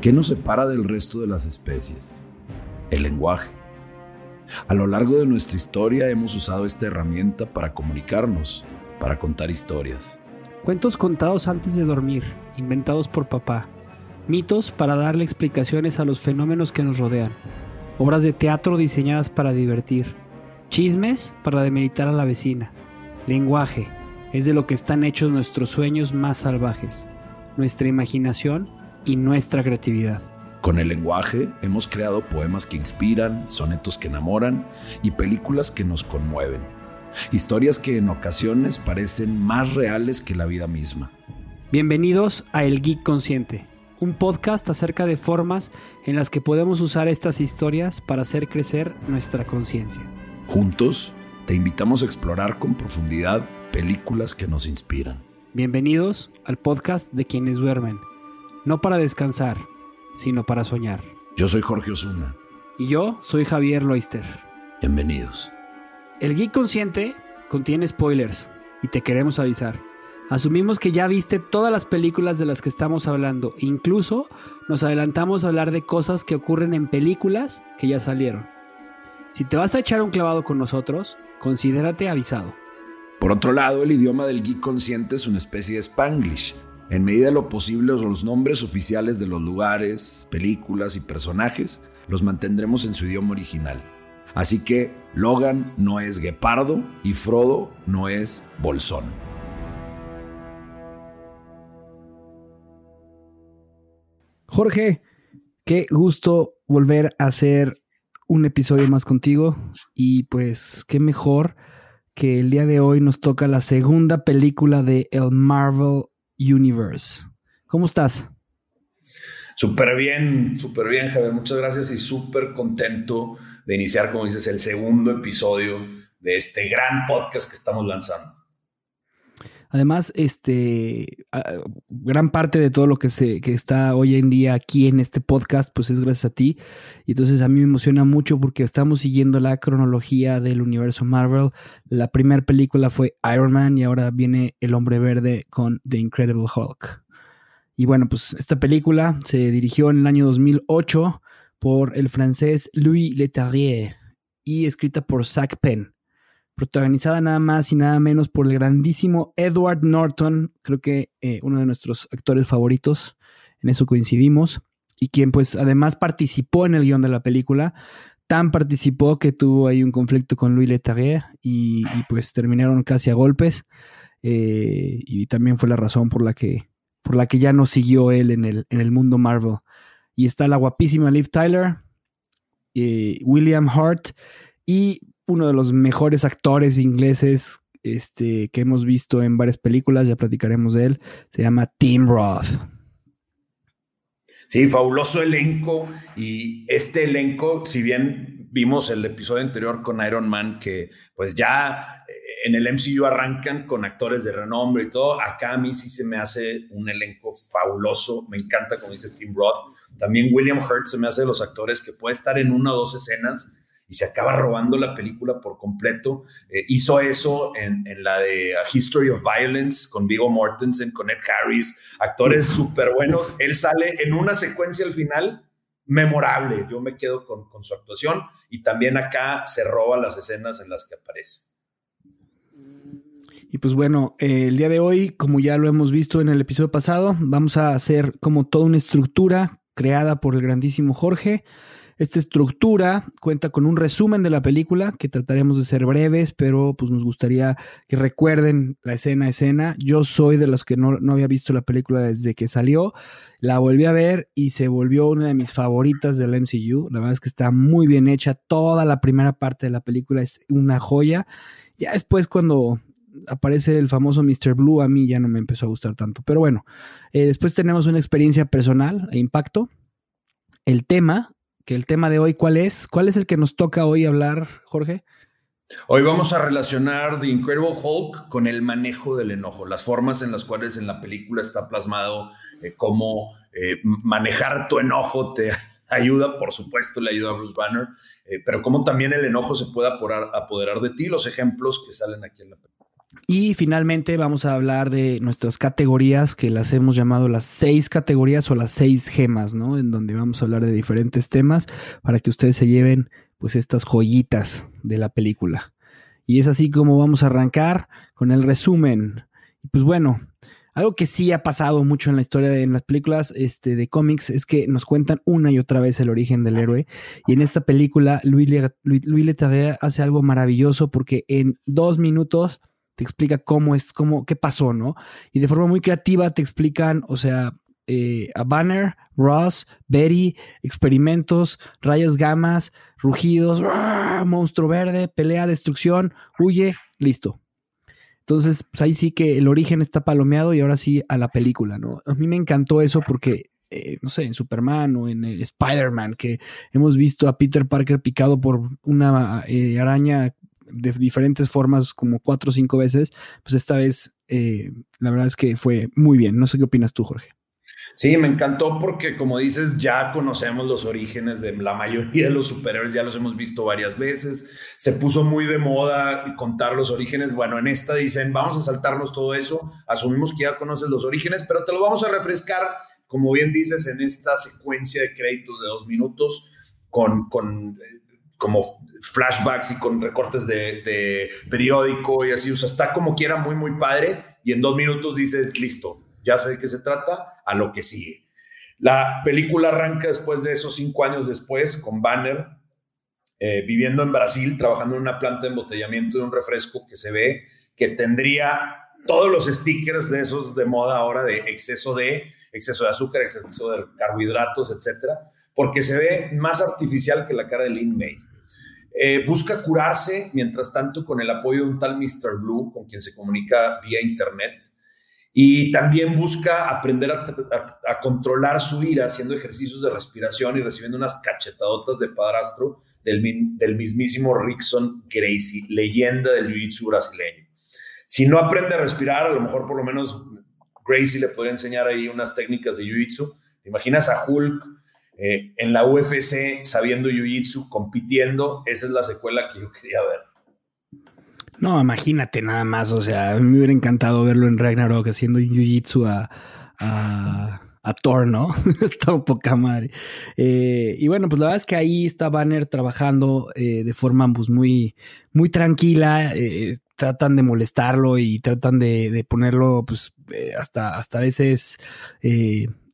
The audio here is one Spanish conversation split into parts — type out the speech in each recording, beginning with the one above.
¿Qué nos separa del resto de las especies? El lenguaje. A lo largo de nuestra historia hemos usado esta herramienta para comunicarnos, para contar historias. Cuentos contados antes de dormir, inventados por papá. Mitos para darle explicaciones a los fenómenos que nos rodean. Obras de teatro diseñadas para divertir. Chismes para demeritar a la vecina. Lenguaje es de lo que están hechos nuestros sueños más salvajes. Nuestra imaginación y nuestra creatividad. Con el lenguaje hemos creado poemas que inspiran, sonetos que enamoran y películas que nos conmueven. Historias que en ocasiones parecen más reales que la vida misma. Bienvenidos a El Geek Consciente, un podcast acerca de formas en las que podemos usar estas historias para hacer crecer nuestra conciencia. Juntos, te invitamos a explorar con profundidad películas que nos inspiran. Bienvenidos al podcast de quienes duermen no para descansar, sino para soñar. Yo soy Jorge Osuna. Y yo soy Javier Loister. Bienvenidos. El Geek Consciente contiene spoilers y te queremos avisar. Asumimos que ya viste todas las películas de las que estamos hablando. Incluso nos adelantamos a hablar de cosas que ocurren en películas que ya salieron. Si te vas a echar un clavado con nosotros, considérate avisado. Por otro lado, el idioma del geek consciente es una especie de spanglish en medida de lo posible, los nombres oficiales de los lugares, películas y personajes los mantendremos en su idioma original. Así que Logan no es guepardo y Frodo no es bolsón. Jorge, qué gusto volver a hacer un episodio más contigo y pues qué mejor que el día de hoy nos toca la segunda película de el Marvel Universe. ¿Cómo estás? Súper bien, súper bien, Javier. Muchas gracias y súper contento de iniciar, como dices, el segundo episodio de este gran podcast que estamos lanzando. Además, este, gran parte de todo lo que, se, que está hoy en día aquí en este podcast, pues es gracias a ti. Y entonces a mí me emociona mucho porque estamos siguiendo la cronología del universo Marvel. La primera película fue Iron Man y ahora viene El Hombre Verde con The Incredible Hulk. Y bueno, pues esta película se dirigió en el año 2008 por el francés Louis Leterrier y escrita por Zach Penn protagonizada nada más y nada menos por el grandísimo Edward Norton, creo que eh, uno de nuestros actores favoritos, en eso coincidimos, y quien pues además participó en el guion de la película, tan participó que tuvo ahí un conflicto con Louis Leterrier y, pues terminaron casi a golpes, eh, y también fue la razón por la que, por la que ya no siguió él en el, en el mundo Marvel. Y está la guapísima Liv Tyler, eh, William Hart, y uno de los mejores actores ingleses este, que hemos visto en varias películas, ya platicaremos de él, se llama Tim Roth. Sí, fabuloso elenco y este elenco, si bien vimos el episodio anterior con Iron Man, que pues ya eh, en el MCU arrancan con actores de renombre y todo, acá a mí sí se me hace un elenco fabuloso, me encanta como dice Tim Roth, también William Hurt se me hace de los actores que puede estar en una o dos escenas y se acaba robando la película por completo. Eh, hizo eso en, la de A History of Violence con Vigo Mortensen, con Ed Harris, actores súper buenos. Él sale en una secuencia al final memorable. Yo me quedo con, con su actuación y también acá se roba las escenas en las que aparece. Y pues bueno, eh, el día de hoy, como ya lo hemos visto en el episodio pasado, vamos a hacer como toda una estructura creada por el grandísimo Jorge. Esta estructura cuenta con un resumen de la película que trataremos de ser breves, pero pues nos gustaría que recuerden la escena a escena. Yo soy de los que no, había visto la película desde que salió. La volví a ver y se volvió una de mis favoritas del MCU. La verdad es que está muy bien hecha. Toda la primera parte de la película es una joya. Ya después cuando aparece el famoso Mr. Blue, a mí ya no me empezó a gustar tanto. Pero bueno, eh, después tenemos una experiencia personal e impacto. El tema que el tema de hoy, ¿cuál es? ¿Cuál es el que nos toca hoy hablar, Jorge? Hoy vamos a relacionar The Incredible Hulk con el manejo del enojo, las formas en las cuales en la película está plasmado eh, cómo eh, manejar tu enojo te ayuda, por supuesto, le ayuda a Bruce Banner, eh, pero cómo también el enojo se puede apoderar, apoderar de ti, los ejemplos que salen aquí en la película. Y finalmente vamos a hablar de nuestras categorías que las hemos llamado las seis categorías o las seis gemas, ¿no? En donde vamos a hablar de diferentes temas para que ustedes se lleven pues estas joyitas de la película. Y es así como vamos a arrancar con el resumen. Pues bueno, algo que sí ha pasado mucho en la historia de las películas este, de cómics es que nos cuentan una y otra vez el origen del héroe. Y en esta película, Louis, Leterrier hace algo maravilloso porque en dos minutos te explica cómo es, cómo, qué pasó, ¿no? Y de forma muy creativa te explican, o sea, eh, a Banner, Ross, Betty, experimentos, rayos gamas, rugidos, monstruo verde, pelea, destrucción, huye, listo. Entonces, pues ahí sí que el origen está palomeado y ahora sí a la película, ¿no? A mí me encantó eso porque, eh, no sé, en Superman o en Spider-Man, que hemos visto a Peter Parker picado por una eh, araña de diferentes formas como cuatro o cinco veces, pues esta vez eh, la verdad es que fue muy bien. No sé qué opinas tú, Jorge. Sí, me encantó porque, como dices, ya conocemos los orígenes de la mayoría de los superhéroes, ya los hemos visto varias veces. Se puso muy de moda contar los orígenes. Bueno, en esta dicen, vamos a saltarnos todo eso. Asumimos que ya conoces los orígenes, pero te lo vamos a refrescar, como bien dices, en esta secuencia de créditos de dos minutos con, con como flashbacks y con recortes de, periódico y así. O sea, está como quiera muy, muy padre. Y en dos minutos dices, listo, ya sé de qué se trata, a lo que sigue. La película arranca después de esos cinco años después con Banner eh, viviendo en Brasil, trabajando en una planta de embotellamiento de un refresco que se ve que tendría todos los stickers de esos de moda ahora de exceso de, exceso de azúcar, exceso de carbohidratos, etcétera, porque se ve más artificial que la cara de Lin May. Eh, busca curarse, mientras tanto, con el apoyo de un tal Mr. Blue, con quien se comunica vía Internet. Y también busca aprender a, controlar su ira haciendo ejercicios de respiración y recibiendo unas cachetadotas de padrastro del, del mismísimo Rickson Gracie, leyenda del jiu-jitsu brasileño. Si no aprende a respirar, a lo mejor por lo menos Gracie le podría enseñar ahí unas técnicas de jiu-jitsu. ¿Te imaginas a Hulk eh, en la UFC sabiendo jiu-jitsu, compitiendo, esa es la secuela que yo quería ver. No, imagínate nada más, o sea, me hubiera encantado verlo en Ragnarok haciendo jiu-jitsu a, a, Thor, ¿no? está un poca madre. Eh, y bueno, pues la verdad es que ahí está Banner trabajando eh, de forma pues, muy, muy tranquila. tratan de molestarlo y tratan de, ponerlo, pues, hasta, hasta a veces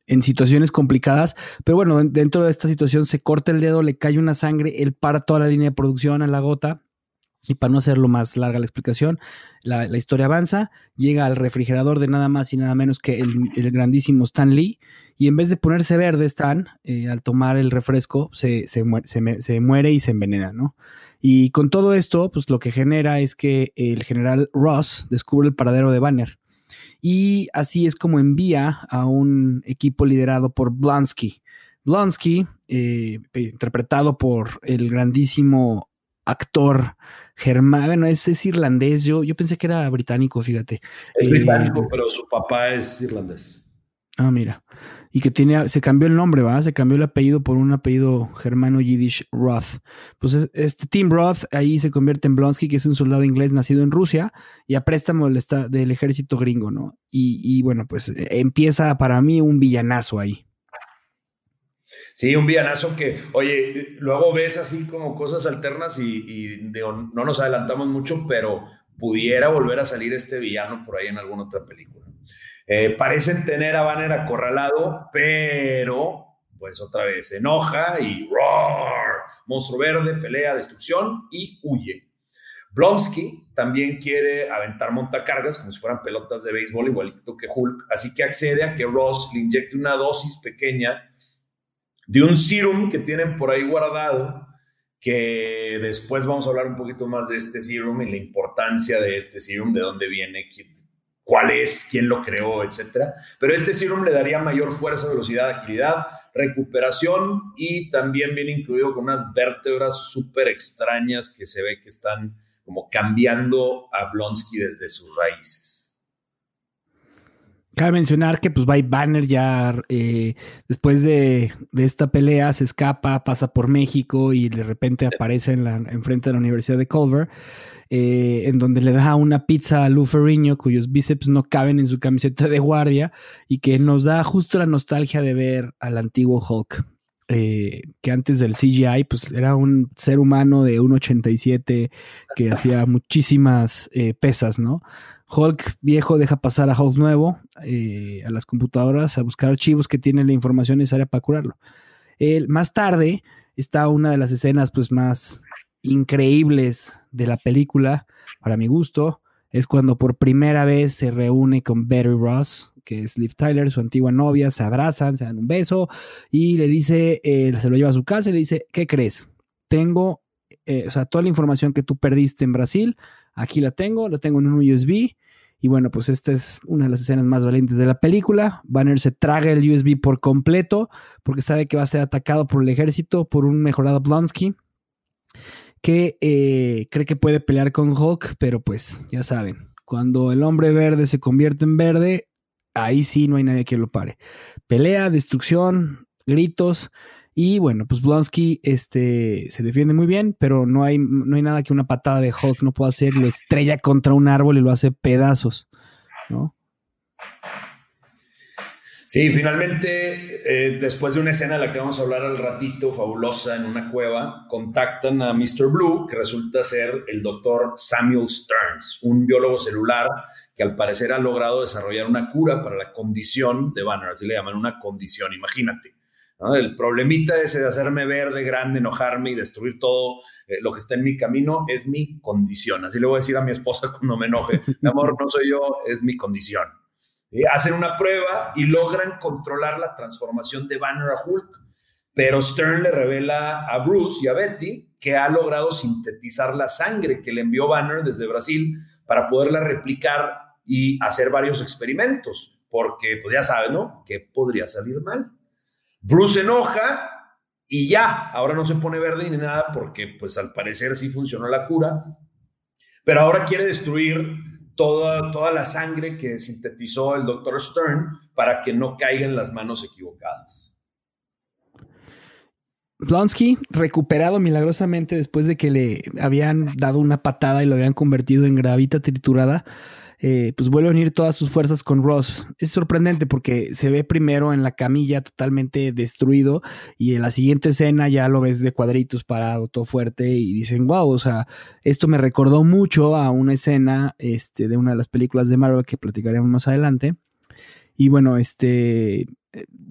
en situaciones complicadas, pero bueno, dentro de esta situación se corta el dedo, le cae una sangre, él para toda la línea de producción a la gota. Y para no hacerlo más larga la explicación, la, historia avanza, llega al refrigerador de nada más y nada menos que el, grandísimo Stan Lee, y en vez de ponerse verde Stan, eh, al tomar el refresco, se, se, muere, se, muere y se envenena, ¿no? Y con todo esto, pues lo que genera es que el general Ross descubre el paradero de Banner y así es como envía a un equipo liderado por Blonsky. Blonsky, eh, interpretado por el grandísimo actor germán, bueno, es, irlandés, yo, yo pensé que era británico, fíjate. Es británico, eh, pero su papá es irlandés. Ah, mira. Y que tiene, se cambió el nombre, ¿va? Se cambió el apellido por un apellido germano yiddish Roth. Pues este Tim Roth ahí se convierte en Blonsky, que es un soldado inglés nacido en Rusia y a préstamo del, del ejército gringo, ¿no? Y, bueno, pues empieza para mí un villanazo ahí. Sí, un villanazo que, oye, luego ves así como cosas alternas y, no nos adelantamos mucho, pero pudiera volver a salir este villano por ahí en alguna otra película. Eh, parecen tener a Banner acorralado, pero pues otra vez se enoja y roar, monstruo verde, pelea, destrucción y huye. Blonsky también quiere aventar montacargas como si fueran pelotas de béisbol, igualito que Hulk, así que accede a que Ross le inyecte una dosis pequeña de un serum que tienen por ahí guardado, que después vamos a hablar un poquito más de este serum y la importancia de este serum, de dónde viene, cuál es, quién lo creó, etcétera. Pero este serum le daría mayor fuerza, velocidad, agilidad, recuperación y también viene incluido con unas vértebras súper extrañas que se ve que están como cambiando a Blonsky desde sus raíces. Cabe mencionar que pues Banner ya eh, después de, esta pelea se escapa, pasa por México y de repente aparece en la enfrente de la Universidad de Culver, eh, en donde le da una pizza a Lou Ferrigno cuyos bíceps no caben en su camiseta de guardia y que nos da justo la nostalgia de ver al antiguo Hulk. Eh, que antes del CGI, pues era un ser humano de 1,87 que hacía muchísimas pesas, ¿no? Hulk viejo deja pasar a Hulk nuevo eh, a las computadoras a buscar archivos que tienen la información necesaria para curarlo. más tarde está una de las escenas pues, más increíbles de la película, para mi gusto, es cuando por primera vez se reúne con Betty Ross, que es Liv Tyler, su antigua novia, se abrazan, se dan un beso y le dice, eh, se lo lleva a su casa y le dice, ¿qué crees? Tengo, eh, o sea, toda la información que tú perdiste en Brasil, Aquí la tengo, la tengo en un USB. Y bueno, pues esta es una de las escenas más valientes de la película. Banner se traga el USB por completo porque sabe que va a ser atacado por el ejército, por un mejorado Blonsky, que eh, cree que puede pelear con Hulk, pero pues ya saben, cuando el hombre verde se convierte en verde, ahí sí no hay nadie que lo pare. Pelea, destrucción, gritos. Y bueno, pues Blonsky este, se defiende muy bien, pero no hay, no hay nada que una patada de Hulk no pueda hacer. Lo estrella contra un árbol y lo hace pedazos, ¿no? Sí, finalmente, eh, después de una escena de la que vamos a hablar al ratito, fabulosa, en una cueva, contactan a Mr. Blue, que resulta ser el doctor Samuel Stearns, un biólogo celular que al parecer ha logrado desarrollar una cura para la condición de Banner, así le llaman una condición, imagínate. El problemita ese de hacerme verde, grande, enojarme y destruir todo eh, lo que está en mi camino es mi condición. Así le voy a decir a mi esposa cuando me enoje. Mi amor, no soy yo, es mi condición. hacen una prueba y logran controlar la transformación de Banner a Hulk. Pero Stern le revela a Bruce y a Betty que ha logrado sintetizar la sangre que le envió Banner desde Brasil para poderla replicar y hacer varios experimentos. Porque, pues ya saben, ¿no? ¿Qué podría salir mal? Bruce enoja y ya, ahora no se pone verde ni nada porque pues al parecer sí funcionó la cura, pero ahora quiere destruir toda, toda la sangre que sintetizó el doctor Stern para que no caiga en las manos equivocadas. Blonsky, recuperado milagrosamente después de que le habían dado una patada y lo habían convertido en gravita triturada, eh, pues vuelve a unir todas sus fuerzas con Ross. Es sorprendente porque se ve primero en la camilla totalmente destruido y en la siguiente escena ya lo ves de cuadritos parado, todo fuerte y dicen, wow, o sea, esto me recordó mucho a una escena este, de una de las películas de Marvel que platicaremos más adelante. Y bueno, este,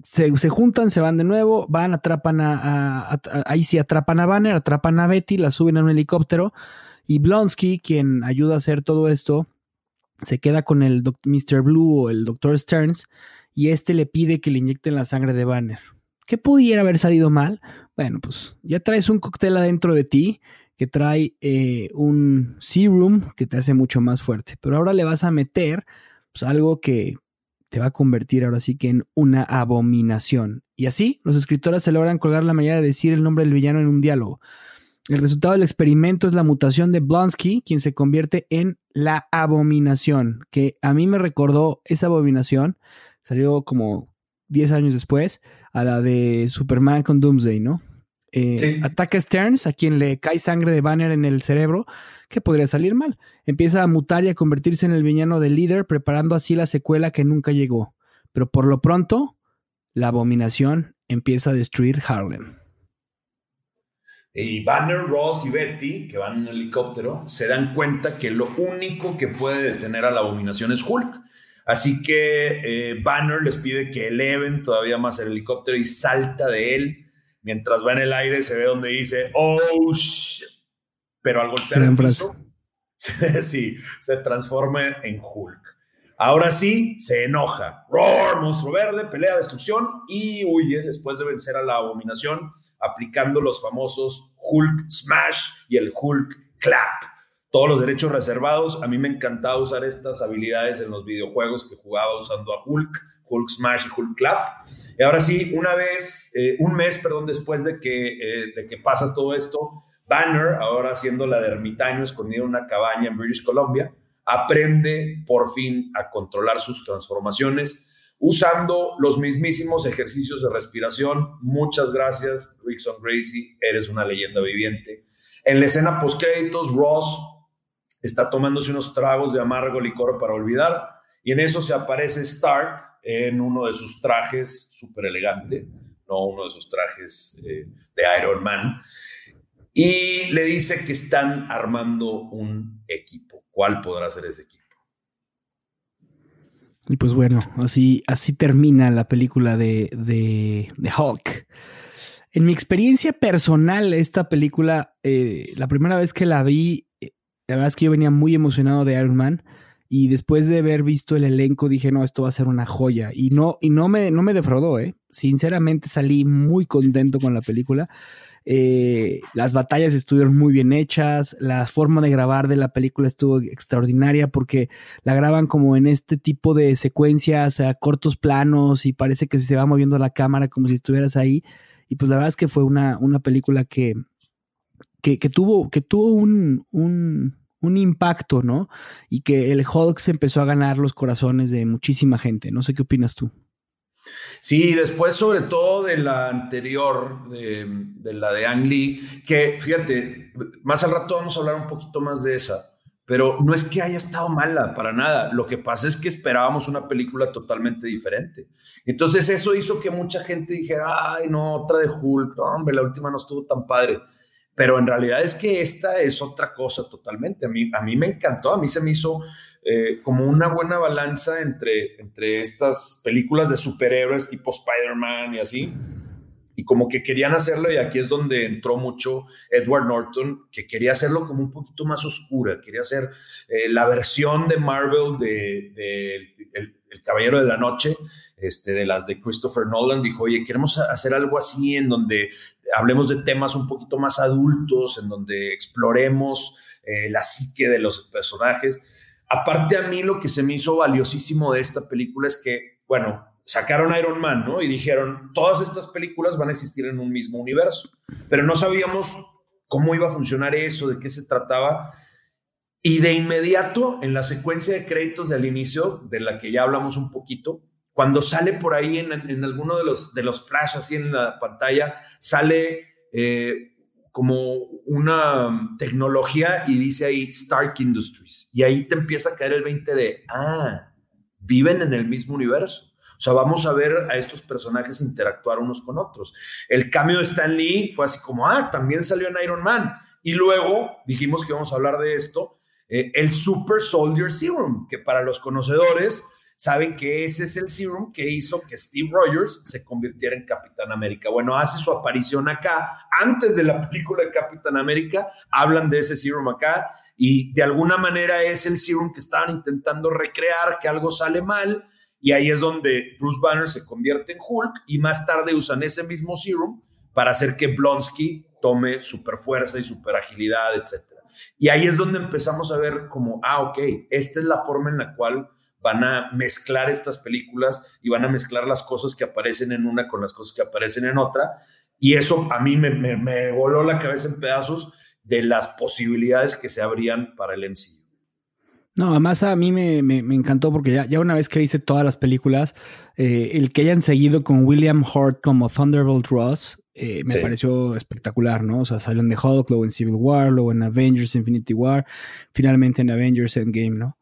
se, juntan, se van de nuevo, van, atrapan a, ahí sí atrapan a Banner, atrapan a Betty, la suben a un helicóptero y Blonsky, quien ayuda a hacer todo esto, se queda con el Mr. Blue o el Dr. Stearns y este le pide que le inyecten la sangre de Banner. ¿Qué pudiera haber salido mal? Bueno, pues ya traes un cóctel adentro de ti que trae eh, un serum que te hace mucho más fuerte, pero ahora le vas a meter pues, algo que te va a convertir ahora sí que en una abominación. Y así los escritores se logran colgar la manera de decir el nombre del villano en un diálogo. El resultado del experimento es la mutación de Blonsky, quien se convierte en la abominación, que a mí me recordó esa abominación, salió como 10 años después, a la de Superman con Doomsday, ¿no? Eh, ataca a Stearns, a quien le cae sangre de Banner en el cerebro, que podría salir mal. Empieza a mutar y a convertirse en el villano del líder, preparando así la secuela que nunca llegó. Pero por lo pronto, la abominación empieza a destruir Harlem. Y Banner, Ross y Betty, que van en el helicóptero, se dan cuenta que lo único que puede detener a la abominación es Hulk. Así que eh, Banner les pide que eleven todavía más el helicóptero y salta de él. Mientras va en el aire se ve donde dice, oh, shit. Pero al golpear el piso, sí, se transforma en Hulk. Ahora sí, se enoja. Roar, monstruo verde, pelea, destrucción y huye después de vencer a la abominación aplicando los famosos Hulk Smash y el Hulk Clap. Todos los derechos reservados. A mí me encantaba usar estas habilidades en los videojuegos que jugaba usando a Hulk, Hulk Smash y Hulk Clap. Y ahora sí, una vez, eh, un mes, perdón, después de que, eh, de que pasa todo esto, Banner, ahora siendo la de ermitaño escondido en una cabaña en British Columbia, aprende por fin a controlar sus transformaciones usando los mismísimos ejercicios de respiración. Muchas gracias, Rickson Gracie, eres una leyenda viviente. En la escena post-créditos, Ross está tomándose unos tragos de amargo licor para olvidar y en eso se aparece Stark en uno de sus trajes súper elegante, no uno de sus trajes eh, de Iron Man, y le dice que están armando un equipo. ¿Cuál podrá ser ese equipo? Y pues bueno, así, así termina la película de, de, Hulk. En mi experiencia personal, esta película, eh, la primera vez que la vi, eh, la verdad es que yo venía muy emocionado de Iron Man. Y después de haber visto el elenco, dije, no, esto va a ser una joya. Y no, y no me, no me defraudó, ¿eh? Sinceramente salí muy contento con la película. Eh, las batallas estuvieron muy bien hechas, la forma de grabar de la película estuvo extraordinaria porque la graban como en este tipo de secuencias a cortos planos y parece que se va moviendo la cámara como si estuvieras ahí. Y pues la verdad es que fue una, una película que, que, tuvo, que tuvo un, un impacto, ¿no? Y que el Hulk se empezó a ganar los corazones de muchísima gente. No sé qué opinas tú. Sí, después sobre todo de la anterior, de, la de Ang Lee, que fíjate, más al rato vamos a hablar un poquito más de esa, pero no es que haya estado mala para nada, lo que pasa es que esperábamos una película totalmente diferente. Entonces eso hizo que mucha gente dijera, ay, no, otra de Hulk, hombre, la última no estuvo tan padre. Pero en realidad es que esta es otra cosa totalmente. A mí, a mí me encantó, a mí se me hizo eh, como una buena balanza entre, entre estas películas de superhéroes tipo Spider-Man y así. Y como que querían hacerlo, y aquí es donde entró mucho Edward Norton, que quería hacerlo como un poquito más oscura, quería hacer eh, la versión de Marvel de, el, Caballero de la Noche, este, de las de Christopher Nolan, dijo, oye, queremos hacer algo así en donde hablemos de temas un poquito más adultos, en donde exploremos eh, la psique de los personajes. Aparte a mí lo que se me hizo valiosísimo de esta película es que, bueno, sacaron Iron Man, ¿no? Y dijeron, todas estas películas van a existir en un mismo universo, pero no sabíamos cómo iba a funcionar eso, de qué se trataba. Y de inmediato, en la secuencia de créditos del inicio, de la que ya hablamos un poquito, cuando sale por ahí en, alguno de los, de los flashes así en la pantalla, sale eh, como una tecnología y dice ahí Stark Industries. Y ahí te empieza a caer el 20 de, ah, viven en el mismo universo. O sea, vamos a ver a estos personajes interactuar unos con otros. El cambio de Stan Lee fue así como, ah, también salió en Iron Man. Y luego dijimos que íbamos a hablar de esto, eh, el Super Soldier Serum, que para los conocedores saben que ese es el serum que hizo que Steve Rogers se convirtiera en Capitán América. Bueno, hace su aparición acá. Antes de la película de Capitán América, hablan de ese serum acá y de alguna manera es el serum que estaban intentando recrear, que algo sale mal. Y ahí es donde Bruce Banner se convierte en Hulk y más tarde usan ese mismo serum para hacer que Blonsky tome super fuerza y super agilidad, etc. Y ahí es donde empezamos a ver como, ah, ok, esta es la forma en la cual van a mezclar estas películas y van a mezclar las cosas que aparecen en una con las cosas que aparecen en otra. Y eso a mí me, voló la cabeza en pedazos de las posibilidades que se abrían para el MCU. No, además a mí me, encantó porque ya, ya, una vez que hice todas las películas, eh, el que hayan seguido con William Hurt como Thunderbolt Ross, eh, me pareció espectacular, ¿no? O sea, salió de Hulk, luego en Civil War, luego en Avengers Infinity War, finalmente en Avengers Endgame, ¿no?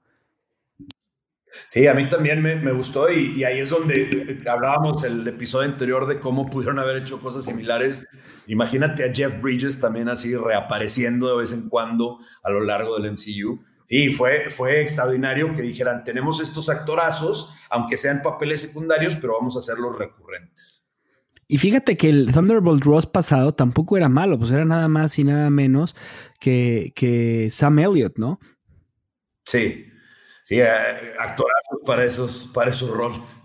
Sí, a mí también me, gustó y, ahí es donde hablábamos el episodio anterior de cómo pudieron haber hecho cosas similares. Imagínate a Jeff Bridges también así reapareciendo de vez en cuando a lo largo del MCU. Sí, fue, fue extraordinario que dijeran, tenemos estos actorazos, aunque sean papeles secundarios, pero vamos a hacerlos recurrentes. Y fíjate que el Thunderbolt Ross pasado tampoco era malo, pues era nada más y nada menos que, que Sam Elliott, ¿no? Sí, sí, eh, actorazos para esos, para esos roles.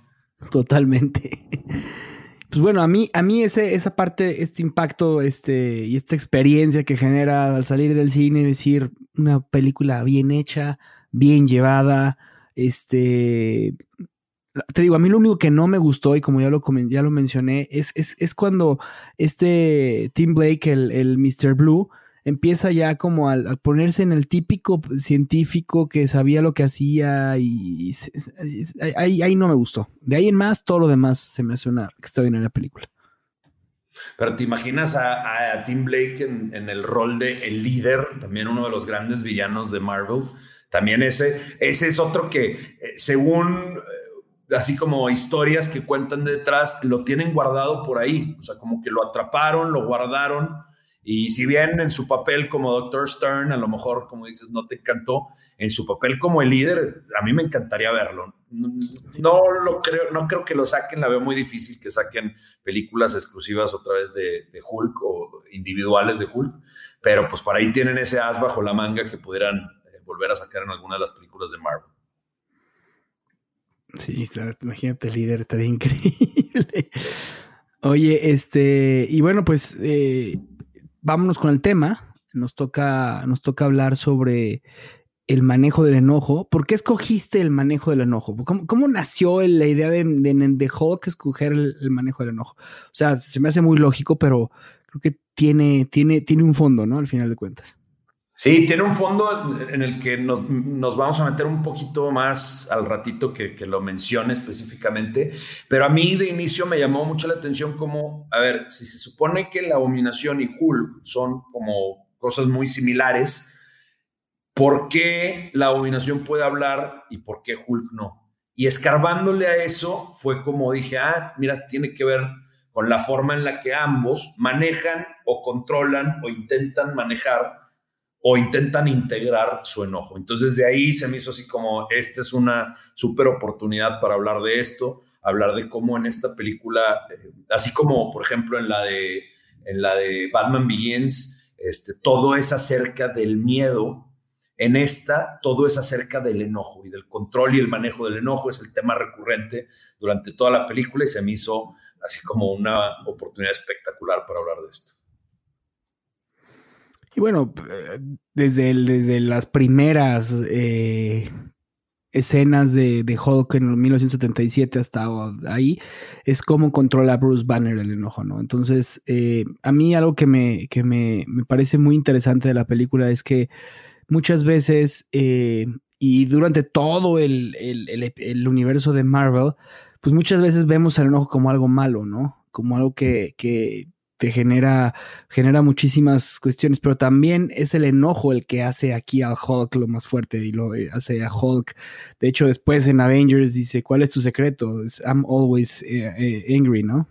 Totalmente. Pues bueno, a mí, a mí ese, esa parte, este impacto este, y esta experiencia que genera al salir del cine, decir una película bien hecha, bien llevada, este, te digo, a mí lo único que no me gustó, y como ya lo, ya lo mencioné, es, es, es cuando este Tim Blake, el, el Mr. Blue, empieza ya como a, ponerse en el típico científico que sabía lo que hacía y, ahí, no me gustó. De ahí en más, todo lo demás se me hace una extraordinaria película. Pero te imaginas a, Tim Blake en, el rol de el líder, también uno de los grandes villanos de Marvel. También ese, ese es otro que, eh, según eh, así como historias que cuentan detrás, lo tienen guardado por ahí. O sea, como que lo atraparon, lo guardaron y si bien en su papel como Dr. Stern, a lo mejor, como dices, no te encantó, en su papel como el líder, a mí me encantaría verlo. No lo creo, no creo que lo saquen, la veo muy difícil que saquen películas exclusivas otra vez de, Hulk o individuales de Hulk, pero pues por ahí tienen ese as bajo la manga que pudieran eh, volver a sacar en alguna de las películas de Marvel. Sí, imagínate el líder, estaría increíble. Oye, este, y bueno, pues eh, vámonos con el tema. Nos toca, nos toca hablar sobre el manejo del enojo. ¿Por qué escogiste el manejo del enojo? ¿Cómo, nació la idea de, de, de escoger el, manejo del enojo? O sea, se me hace muy lógico, pero creo que tiene, tiene, tiene un fondo, ¿no? Al final de cuentas. Sí, tiene un fondo en el que nos, vamos a meter un poquito más al ratito que, lo mencione específicamente, pero a mí de inicio me llamó mucho la atención como, a ver, si se supone que la abominación y Hulk son como cosas muy similares, ¿por qué la abominación puede hablar y por qué Hulk no? Y escarbándole a eso fue como dije, ah, mira, tiene que ver con la forma en la que ambos manejan o controlan o intentan manejar o intentan integrar su enojo. Entonces de ahí se me hizo así como, esta es una súper oportunidad para hablar de esto, hablar de cómo en esta película, eh, así como por ejemplo en la de, en la de Batman Begins, este, todo es acerca del miedo. En esta, todo es acerca del enojo y del control y el manejo del enojo. Es el tema recurrente durante toda la película y se me hizo así como una oportunidad espectacular para hablar de esto. Y bueno, desde, desde las primeras eh, escenas de, de, Hulk en 1977 hasta ahí, es cómo controla Bruce Banner el enojo, ¿no? Entonces, eh, a mí algo que, me, que me, me, parece muy interesante de la película es que muchas veces, eh, y durante todo el, el, el, universo de Marvel, pues muchas veces vemos el enojo como algo malo, ¿no? Como algo que te genera, genera muchísimas cuestiones, pero también es el enojo el que hace aquí al Hulk lo más fuerte y lo eh, hace a Hulk. De hecho, después en Avengers dice, ¿cuál es tu secreto? I'm always eh, eh, angry, ¿no?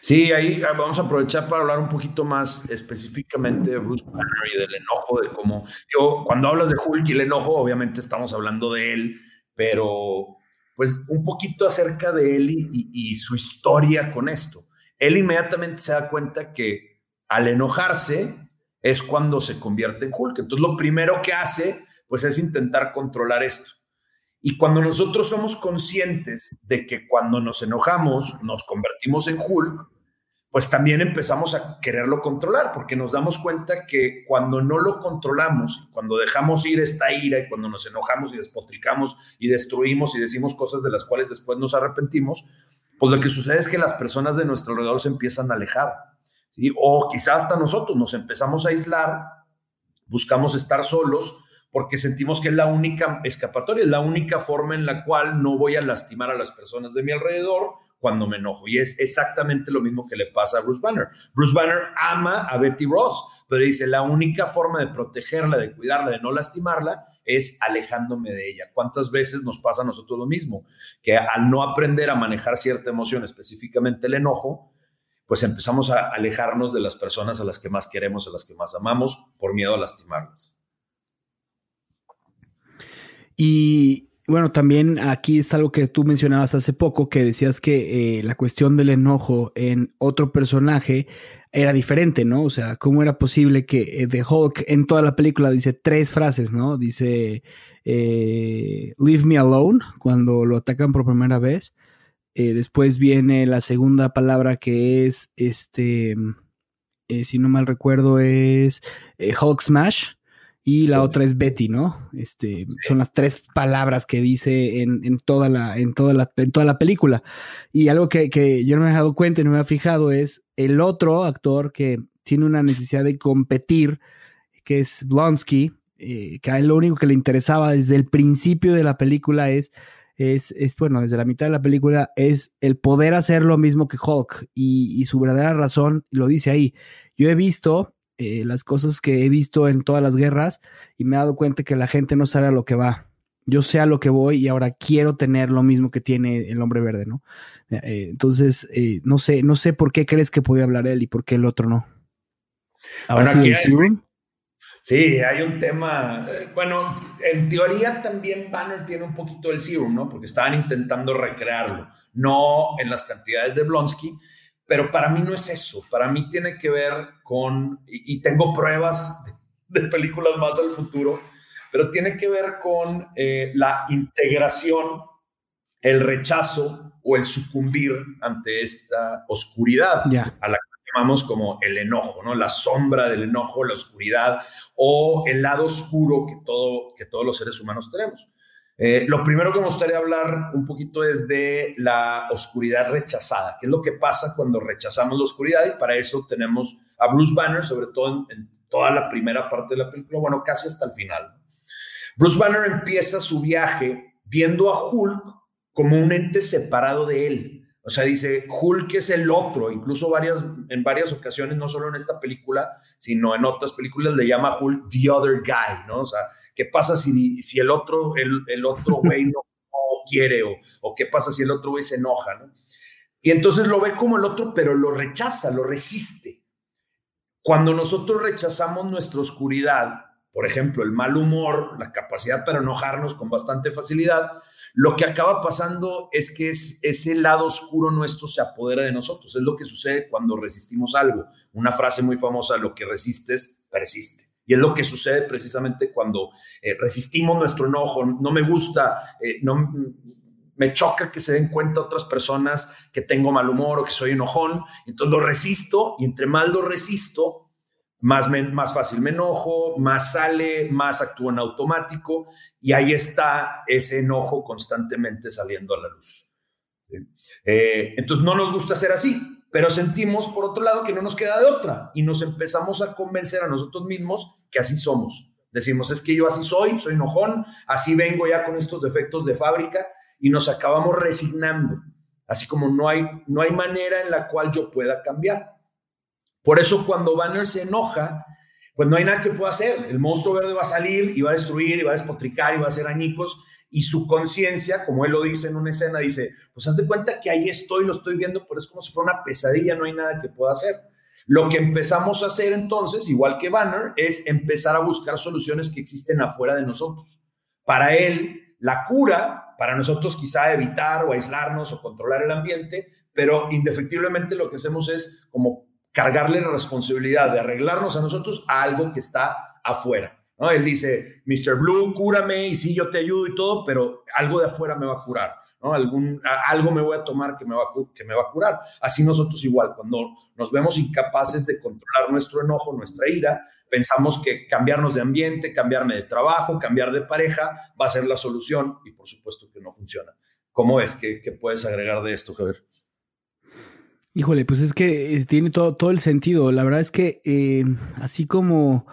Sí, ahí ah, vamos a aprovechar para hablar un poquito más específicamente de Bruce Banner y del enojo, de cómo, digo, cuando hablas de Hulk y el enojo, obviamente estamos hablando de él, pero pues un poquito acerca de él y su historia con esto él inmediatamente se da cuenta que al enojarse es cuando se convierte en Hulk. Entonces lo primero que hace pues es intentar controlar esto. Y cuando nosotros somos conscientes de que cuando nos enojamos nos convertimos en Hulk, pues también empezamos a quererlo controlar, porque nos damos cuenta que cuando no lo controlamos, cuando dejamos ir esta ira y cuando nos enojamos y despotricamos y destruimos y decimos cosas de las cuales después nos arrepentimos, pues lo que sucede es que las personas de nuestro alrededor se empiezan a alejar. O quizás hasta nosotros nos empezamos a aislar, buscamos estar solos porque sentimos que es la única escapatoria, es la única forma en la cual no voy a lastimar a las personas de mi alrededor cuando me enojo. Y es exactamente lo mismo que le pasa a Bruce Banner. Bruce Banner ama a Betty Ross, pero dice, la única forma de protegerla, de cuidarla, de no lastimarla, es alejándome de ella. ¿Cuántas veces nos pasa a nosotros lo mismo? Que al no aprender a manejar cierta emoción, específicamente el enojo, pues empezamos a alejarnos de las personas a las que más queremos, a las que más amamos, por miedo a lastimarlas. Y bueno, también aquí es algo que tú mencionabas hace poco, que decías que eh, la cuestión del enojo en otro personaje era diferente, ¿no? O sea, ¿cómo era posible que The eh, Hulk en toda la película dice tres frases, ¿no? Dice, eh, Leave me alone, cuando lo atacan por primera vez. Después viene la segunda palabra que es, este, si no mal recuerdo, es Hulk Smash y la otra es Betty, ¿no? Este, son las tres palabras que dice en, en, toda, la, en, toda, la, en toda la película. Y algo que, que, yo no me he dado cuenta y no me he fijado es el otro actor que, tiene una necesidad de competir, que es Blonsky, eh, que a él lo único que le interesaba desde el principio de la película es, es, es, bueno, desde la mitad de la película, es el poder hacer lo mismo que Hulk. Y, su verdadera razón lo dice ahí. Yo he visto eh, las cosas que he visto en todas las guerras y me he dado cuenta que la gente no sabe a lo que va yo sé a lo que voy y ahora quiero tener lo mismo que tiene el hombre verde, ¿no? Eh, entonces, eh, no sé, no sé por qué crees que podía hablar él y por qué el otro no. ¿Ahora sí el Serum? Sí, hay un tema. Bueno, en teoría también Banner tiene un poquito del Serum, ¿no? Porque estaban intentando recrearlo, no en las cantidades de Blonsky, pero para mí no es eso. Para mí tiene que ver con, y, tengo pruebas de, de películas más al futuro, pero tiene que ver con eh, la integración, el rechazo o el sucumbir ante esta oscuridad a la que llamamos como el enojo, ¿no? La sombra del enojo, la oscuridad o el lado oscuro que, todo, que todos los seres humanos tenemos. Eh, lo primero que me gustaría hablar un poquito es de la oscuridad rechazada, qué es lo que pasa cuando rechazamos la oscuridad y para eso tenemos a Bruce Banner, sobre todo en, en toda la primera parte de la película, bueno, casi hasta el final. Bruce Banner empieza su viaje viendo a Hulk como un ente separado de él. O sea, dice, Hulk es el otro, incluso varias, en varias ocasiones, no solo en esta película, sino en otras películas le llama Hulk the other guy, ¿no? O sea, ¿qué pasa si, si el otro, el, el otro güey no, quiere o, o, qué pasa si el otro güey se enoja, ¿no? Y entonces lo ve como el otro, pero lo rechaza, lo resiste. Cuando nosotros rechazamos nuestra oscuridad, por ejemplo, el mal humor, la capacidad para enojarnos con bastante facilidad, lo que acaba pasando es que es, ese lado oscuro nuestro se apodera de nosotros. Es lo que sucede cuando resistimos algo. Una frase muy famosa, lo que resistes, persiste. Y es lo que sucede precisamente cuando eh, resistimos nuestro enojo. No me gusta, eh, no, me choca que se den cuenta otras personas que tengo mal humor o que soy enojón. Entonces lo resisto y entre más lo resisto, más, más fácil me enojo, más sale, más actúo en automático y ahí está ese enojo constantemente saliendo a la luz. Eh, entonces no nos gusta ser así, pero sentimos por otro lado que no nos queda de otra y nos empezamos a convencer a nosotros mismos que así somos. Decimos, es que yo así soy, soy enojón, así vengo ya con estos defectos de fábrica y nos acabamos resignando, así como no hay, no hay manera en la cual yo pueda cambiar. Por eso cuando Banner se enoja, pues no hay nada que pueda hacer. El monstruo verde va a salir y va a destruir y va a despotricar y va a hacer añicos. Y su conciencia, como él lo dice en una escena, dice, pues haz de cuenta que ahí estoy, lo estoy viendo, pero es como si fuera una pesadilla, no hay nada que pueda hacer. Lo que empezamos a hacer entonces, igual que Banner, es empezar a buscar soluciones que existen afuera de nosotros. Para él, la cura, para nosotros quizá evitar o aislarnos o controlar el ambiente, pero indefectiblemente lo que hacemos es como cargarle la responsabilidad de arreglarnos a nosotros a algo que está afuera. ¿no? Él dice, Mr. Blue, cúrame y sí, yo te ayudo y todo, pero algo de afuera me va a curar. Algún, algo me voy a tomar que me, va, que me va a curar. Así nosotros igual, cuando nos vemos incapaces de controlar nuestro enojo, nuestra ira, pensamos que cambiarnos de ambiente, cambiarme de trabajo, cambiar de pareja va a ser la solución y por supuesto que no funciona. ¿Cómo es? ¿Qué, qué puedes agregar de esto, Javier? Híjole, pues es que eh, tiene todo, todo el sentido. La verdad es que eh, así como,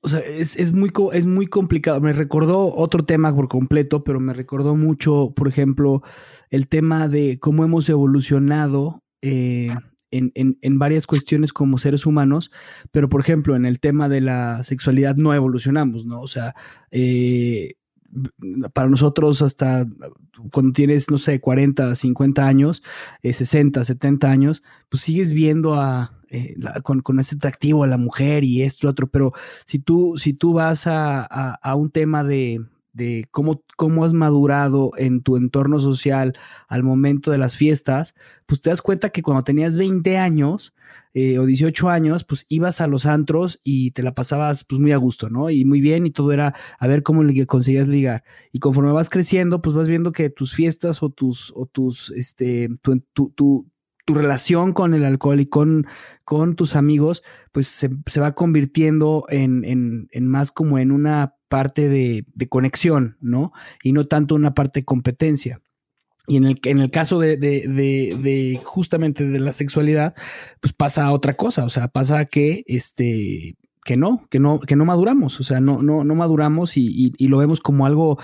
o sea, es, muy, es muy complicado. Me recordó otro tema por completo, pero me recordó mucho, por ejemplo, el tema de cómo hemos evolucionado eh, en, en, varias cuestiones como seres humanos, pero por ejemplo, en el tema de la sexualidad no evolucionamos, ¿no? O sea, para nosotros hasta cuando tienes, no sé, 40, 50 años, 60, eh, 70 años, pues sigues viendo a, eh, con, ese atractivo a la mujer y esto, lo otro, pero si tú, si tú vas a, a, un tema de, de cómo, cómo has madurado en tu entorno social al momento de las fiestas, pues te das cuenta que cuando tenías 20 años, eh, o 18 años, pues ibas a los antros y te la pasabas pues muy a gusto, ¿no? Y muy bien y todo era a ver cómo conseguías ligar. Y conforme vas creciendo, pues vas viendo que tus fiestas o tus, o tus, este, tu, tu, tu, tu relación con el alcohol y con, con tus amigos, pues se, va convirtiendo en, en, más como en una parte de, conexión, ¿no? Y no tanto una parte de competencia. Y en el, en el caso de, de, justamente de la sexualidad, pues pasa otra cosa, o sea, pasa que este que no, que no, que no maduramos, o sea, no, no, no maduramos y, y, lo vemos como algo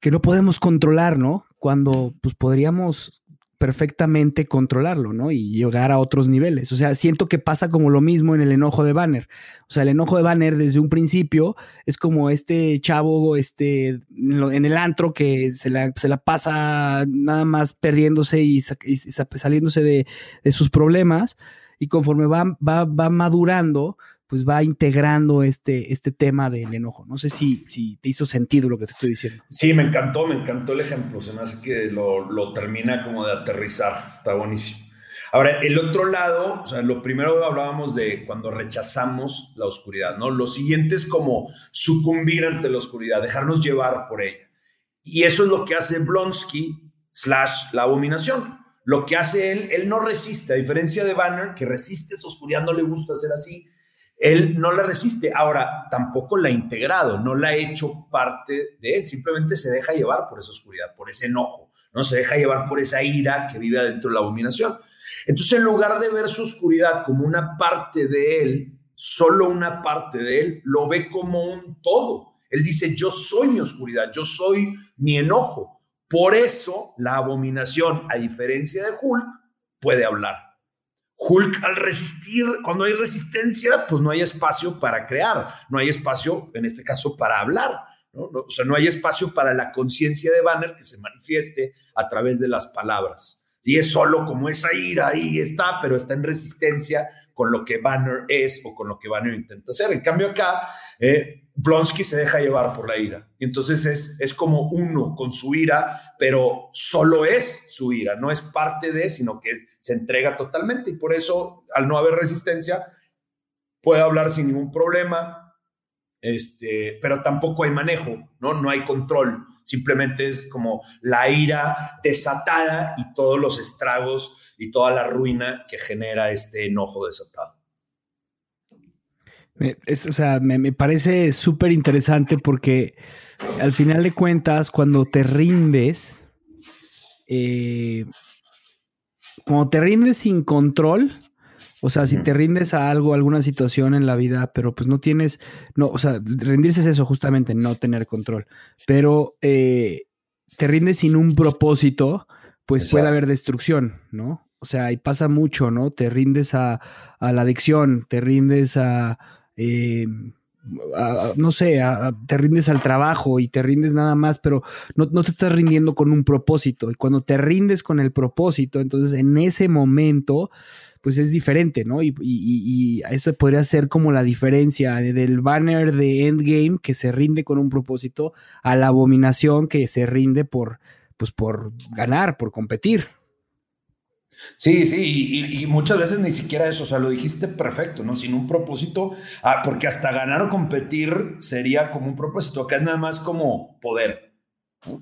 que no podemos controlar, ¿no? Cuando pues podríamos perfectamente controlarlo, ¿no? Y llegar a otros niveles. O sea, siento que pasa como lo mismo en el enojo de Banner. O sea, el enojo de Banner desde un principio es como este chavo, este, en el antro que se la, pasa nada más perdiéndose y, saliéndose de, de, sus problemas. Y conforme va, va, va madurando, pues va integrando este, este tema del enojo. No sé si, si te hizo sentido lo que te estoy diciendo. Sí, me encantó, me encantó el ejemplo. Se me hace que lo, lo termina como de aterrizar. Está buenísimo. Ahora, el otro lado, o sea, lo primero hablábamos de cuando rechazamos la oscuridad, ¿no? Lo siguiente es como sucumbir ante la oscuridad, dejarnos llevar por ella. Y eso es lo que hace Blonsky slash la abominación. Lo que hace él, él no resiste, a diferencia de Banner, que resiste esa oscuridad, no le gusta ser así, él no la resiste. Ahora, tampoco la ha integrado, no la ha hecho parte de él, simplemente se deja llevar por esa oscuridad, por ese enojo, ¿no? Se deja llevar por esa ira que vive adentro de la abominación. Entonces, en lugar de ver su oscuridad como una parte de él, solo una parte de él, lo ve como un todo. Él dice, yo soy mi oscuridad, yo soy mi enojo. Por eso la abominación, a diferencia de Hulk, puede hablar. Hulk al resistir, cuando hay resistencia, pues no hay espacio para crear, no hay espacio, en este caso, para hablar. ¿no? o sea, no hay espacio para la conciencia de Banner que se manifieste a través de las palabras. Y es solo como esa ira, ahí está, pero está en resistencia con lo que Banner es o con lo que Banner intenta hacer. En cambio acá, eh, Blonsky se deja llevar por la ira. Y entonces es, es como uno con su ira, pero solo es su ira, no es parte de, sino que se entrega totalmente. Y por eso, al no haber resistencia, puede hablar sin ningún problema, este, pero tampoco hay manejo, ¿no? No hay control. Simplemente es como la ira desatada y todos los estragos y toda la ruina que genera este enojo desatado. O sea, me, parece súper interesante porque al final de cuentas, cuando te rindes, eh, cuando te rindes sin control, o sea, si te rindes a algo, alguna situación en la vida, pero pues no tienes, no, o sea, rendirse es eso, justamente, no tener control. Pero eh, te rindes sin un propósito, pues puede haber destrucción, ¿no? O sea, y pasa mucho, ¿no? Te rindes a, la adicción, te rindes a, eh, no sé, te rindes al trabajo y te rindes nada más, pero no, te estás rindiendo con un propósito. Y cuando te rindes con el propósito, entonces en ese momento, pues es diferente, ¿no? Y, y, y esa podría ser como la diferencia del banner de Endgame que se rinde con un propósito a la abominación que se rinde por, pues por ganar, por competir. Sí, sí, y, muchas veces ni siquiera eso, o sea, lo dijiste perfecto, ¿no? Sin un propósito, ah, porque hasta ganar o competir sería como un propósito, acá es nada más como poder.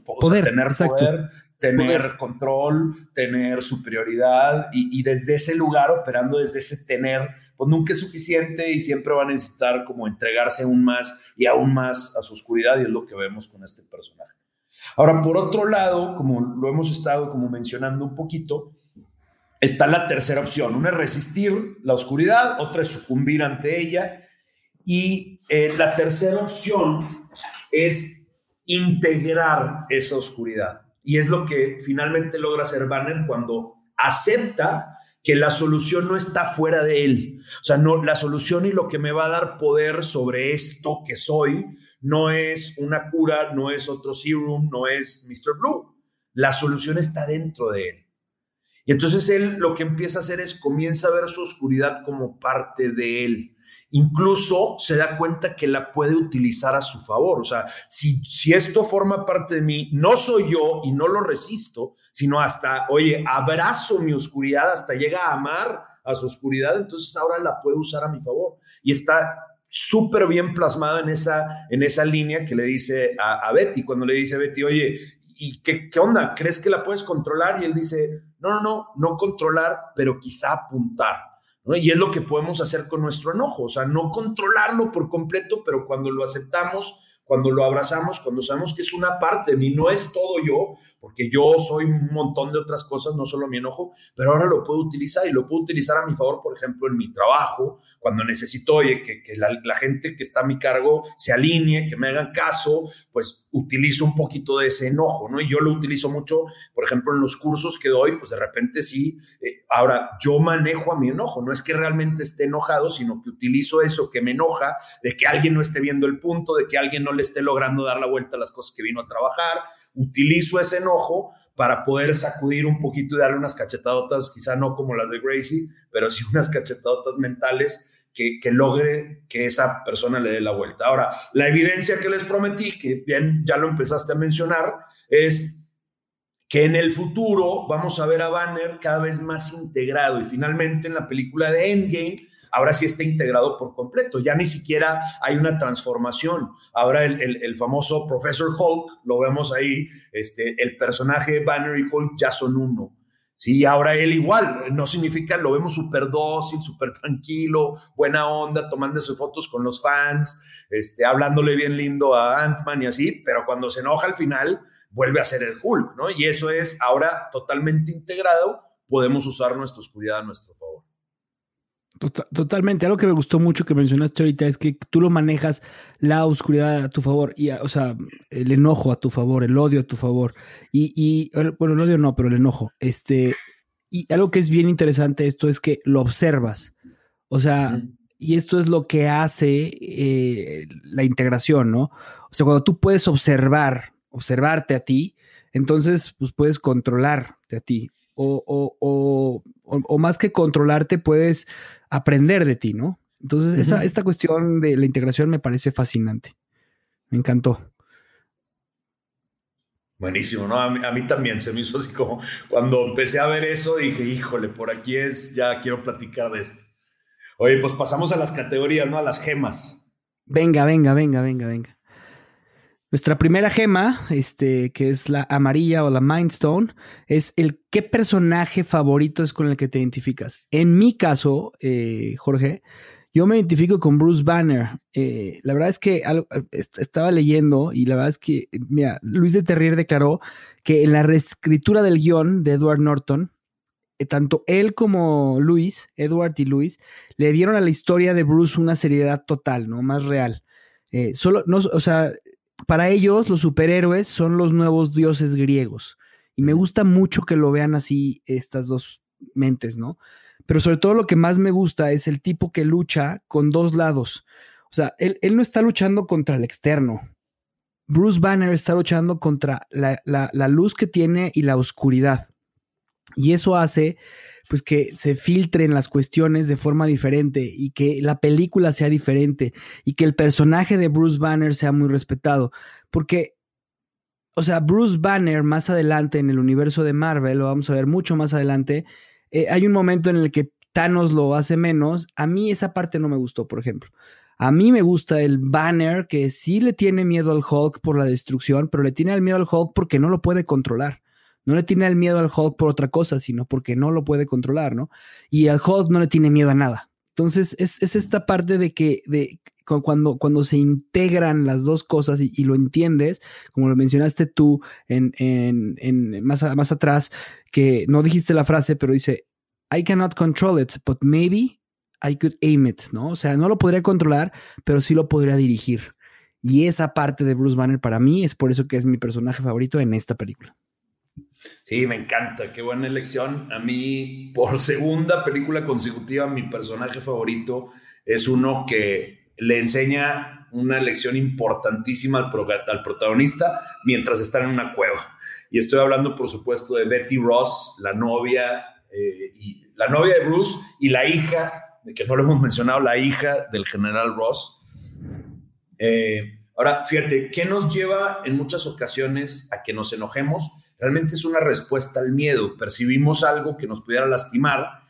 Poder, tener poder, tener control, tener superioridad y, y, desde ese lugar, operando desde ese tener, pues nunca es suficiente y siempre va a necesitar como entregarse aún más y aún más a su oscuridad y es lo que vemos con este personaje. Ahora, por otro lado, como lo hemos estado como mencionando un poquito, está la tercera opción. Una es resistir la oscuridad, otra es sucumbir ante ella. Y eh, la tercera opción es integrar esa oscuridad. Y es lo que finalmente logra hacer Banner cuando acepta que la solución no está fuera de él. O sea, no, la solución y lo que me va a dar poder sobre esto que soy no es una cura, no es otro serum, no es Mr. Blue. La solución está dentro de él. Y entonces él lo que empieza a hacer es comienza a ver su oscuridad como parte de él. Incluso se da cuenta que la puede utilizar a su favor. O sea, si, si esto forma parte de mí, no soy yo y no lo resisto, sino hasta, oye, abrazo mi oscuridad, hasta llega a amar a su oscuridad, entonces ahora la puedo usar a mi favor. Y está súper bien plasmado en esa, en esa línea que le dice a, a Betty, cuando le dice a Betty, oye, ¿y qué, qué onda? ¿Crees que la puedes controlar? Y él dice, no, no, no, no controlar, pero quizá apuntar. Y es lo que podemos hacer con nuestro enojo, o sea, no controlarlo por completo, pero cuando lo aceptamos, cuando lo abrazamos, cuando sabemos que es una parte de mí, no es todo yo, porque yo soy un montón de otras cosas, no solo mi enojo, pero ahora lo puedo utilizar y lo puedo utilizar a mi favor, por ejemplo, en mi trabajo, cuando necesito, oye, que, la, gente que está a mi cargo se alinee, que me hagan caso, pues utilizo un poquito de ese enojo, ¿no? Y yo lo utilizo mucho, por ejemplo, en los cursos que doy, pues de repente sí, eh, ahora yo manejo a mi enojo, no es que realmente esté enojado, sino que utilizo eso que me enoja, de que alguien no esté viendo el punto, de que alguien no le esté logrando dar la vuelta a las cosas que vino a trabajar, utilizo ese enojo para poder sacudir un poquito y darle unas cachetadotas, quizá no como las de Gracie, pero sí unas cachetadotas mentales que, que, logre que esa persona le dé la vuelta. Ahora, la evidencia que les prometí, que bien ya lo empezaste a mencionar, es que en el futuro vamos a ver a Banner cada vez más integrado y finalmente en la película de Endgame ahora sí está integrado por completo, ya ni siquiera hay una transformación. Ahora el, famoso Professor Hulk, lo vemos ahí, este, el personaje Banner y Hulk ya son uno. Sí, ahora él igual, no significa, lo vemos súper dócil, súper tranquilo, buena onda, tomándose fotos con los fans, este, hablándole bien lindo a Ant-Man y así, pero cuando se enoja al final, vuelve a ser el Hulk, ¿no? Y eso es ahora totalmente integrado, podemos usar nuestra oscuridad a nuestro favor. Totalmente. Algo que me gustó mucho que mencionaste ahorita es que tú lo manejas la oscuridad a tu favor, y, o sea, el enojo a tu favor, el odio a tu favor. Y, y, bueno, el odio no, pero el enojo. Este, y algo que es bien interesante esto es que lo observas. O sea, y esto es lo que hace eh, la integración, ¿no? O sea, cuando tú puedes observar, observarte a ti, entonces pues puedes controlarte a ti o, o, o, más que controlarte, puedes aprender de ti, ¿no? Entonces, esa, esta cuestión de la integración me parece fascinante. Me encantó. Buenísimo, ¿no? A mí, también se me hizo así como cuando empecé a ver eso, dije, híjole, por aquí es, ya quiero platicar de esto. Oye, pues pasamos a las categorías, ¿no? A las gemas. Venga, venga, venga, venga, venga. Nuestra primera gema, este, que es la amarilla o la Mind Stone, es el qué personaje favorito es con el que te identificas. En mi caso, eh, Jorge, yo me identifico con Bruce Banner. Eh, la verdad es que estaba leyendo y la verdad es que, mira, Luis de Terrier declaró que en la reescritura del guion de Edward Norton, eh, tanto él como Luis, Edward y Luis, le dieron a la historia de Bruce una seriedad total, ¿no? Más real. solo, no, o sea, para ellos los superhéroes son los nuevos dioses griegos. Y me gusta mucho que lo vean así estas dos mentes, ¿no? Pero sobre todo lo que más me gusta es el tipo que lucha con dos lados. O sea, él, no está luchando contra el externo. Bruce Banner está luchando contra la, la luz que tiene y la oscuridad. Y eso hace pues que se filtren las cuestiones de forma diferente y que la película sea diferente y que el personaje de Bruce Banner sea muy respetado. Porque, o sea, Bruce Banner más adelante en el universo de Marvel, lo vamos a ver mucho más adelante, eh, hay un momento en el que Thanos lo hace menos. A mí esa parte no me gustó, por ejemplo. A mí me gusta el Banner que sí le tiene miedo al Hulk por la destrucción, pero le tiene el miedo al Hulk porque no lo puede controlar. No le tiene el miedo al Hulk por otra cosa, sino porque no lo puede controlar, ¿no? Y al Hulk no le tiene miedo a nada. Entonces, es, esta parte de que cuando, se integran las dos cosas y, lo entiendes, como lo mencionaste tú en, más atrás, que no dijiste la frase, pero dice, I cannot control it, but maybe I could aim it, ¿no? O sea, no lo podría controlar, pero sí lo podría dirigir. Y esa parte de Bruce Banner para mí es por eso que es mi personaje favorito en esta película. Sí, me encanta, qué buena elección. A mí, por segunda película consecutiva, mi personaje favorito es uno que le enseña una lección importantísima al, protagonista mientras está en una cueva. Y estoy hablando, por supuesto, de Betty Ross, la novia, eh, y, la novia de Bruce y la hija, que no lo hemos mencionado, la hija del general Ross. Eh, ahora, fíjate, ¿qué nos lleva en muchas ocasiones a que nos enojemos? Realmente es una respuesta al miedo. Percibimos algo que nos pudiera lastimar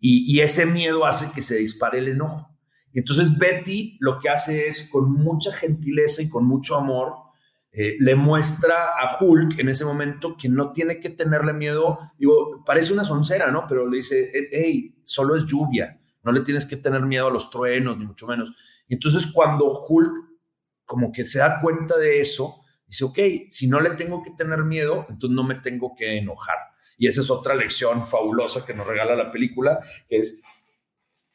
y, ese miedo hace que se dispare el enojo. Y entonces Betty lo que hace es, con mucha gentileza y con mucho amor, eh, le muestra a Hulk en ese momento que no tiene que tenerle miedo. Digo, parece una soncera, ¿no? Pero le dice, hey, solo es lluvia, no le tienes que tener miedo a los truenos, ni mucho menos. Y entonces cuando Hulk como que se da cuenta de eso, dice, ok, si no le tengo que tener miedo, entonces no me tengo que enojar. Y esa es otra lección fabulosa que nos regala la película, que es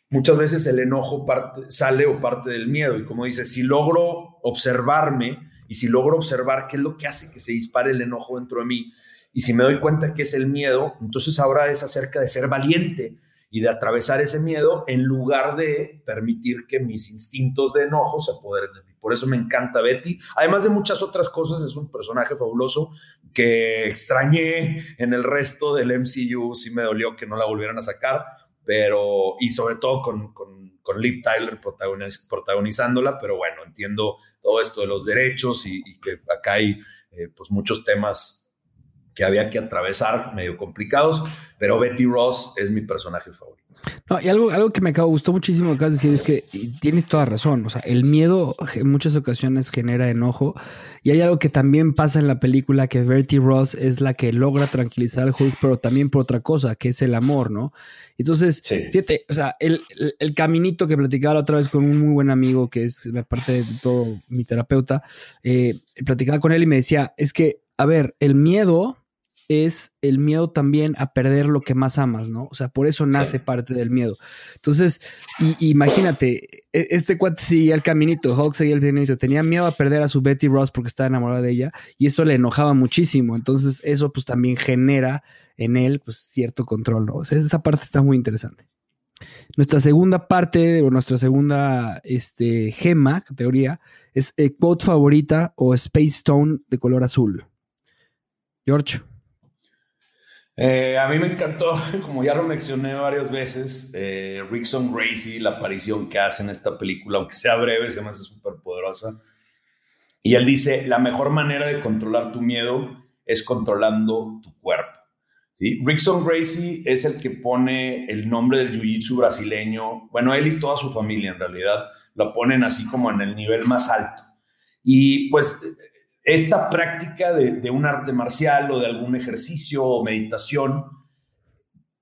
muchas veces el enojo parte, sale o parte del miedo. Y como dice, si logro observarme y si logro observar qué es lo que hace que se dispare el enojo dentro de mí, y si me doy cuenta que es el miedo, entonces ahora es acerca de ser valiente y de atravesar ese miedo en lugar de permitir que mis instintos de enojo se apoderen de mí. Por eso me encanta Betty. Además de muchas otras cosas, es un personaje fabuloso que extrañé en el resto del MCU. Sí me dolió que no la volvieran a sacar, pero y sobre todo con, con, con Liv Tyler protagonizándola, pero bueno, entiendo todo esto de los derechos y, que acá hay eh, pues muchos temas que había que atravesar medio complicados, pero Betty Ross es mi personaje favorito. No, y algo, algo que me acabó, gustó muchísimo lo que acabas de decir es que tienes toda razón. O sea, el miedo en muchas ocasiones genera enojo. Y hay algo que también pasa en la película, que Betty Ross es la que logra tranquilizar al Hulk, pero también por otra cosa, que es el amor, ¿no? Entonces, fíjate, o sea, el, el, caminito que platicaba la otra vez con un muy buen amigo, que es aparte de todo mi terapeuta, eh, platicaba con él y me decía, es que, a ver, el miedo es el miedo también a perder lo que más amas, ¿no? O sea, por eso nace parte del miedo. Entonces, y, imagínate, e, este cuate seguía el caminito, Hulk seguía el caminito, tenía miedo a perder a su Betty Ross porque estaba enamorada de ella y eso le enojaba muchísimo. Entonces, eso pues también genera en él pues cierto control, ¿no? O sea, esa parte está muy interesante. Nuestra segunda parte, o nuestra segunda este, gema, categoría, es el quote favorita o Space Stone de color azul. George. Eh, a mí me encantó, como ya lo mencioné varias veces, eh, Rickson Gracie, la aparición que hace en esta película, aunque sea breve, se me hace súper poderosa. Y él dice, la mejor manera de controlar tu miedo es controlando tu cuerpo. Rickson Gracie es el que pone el nombre del jiu-jitsu brasileño, bueno, él y toda su familia en realidad, lo ponen así como en el nivel más alto. Y pues esta práctica de, un arte marcial o de algún ejercicio o meditación,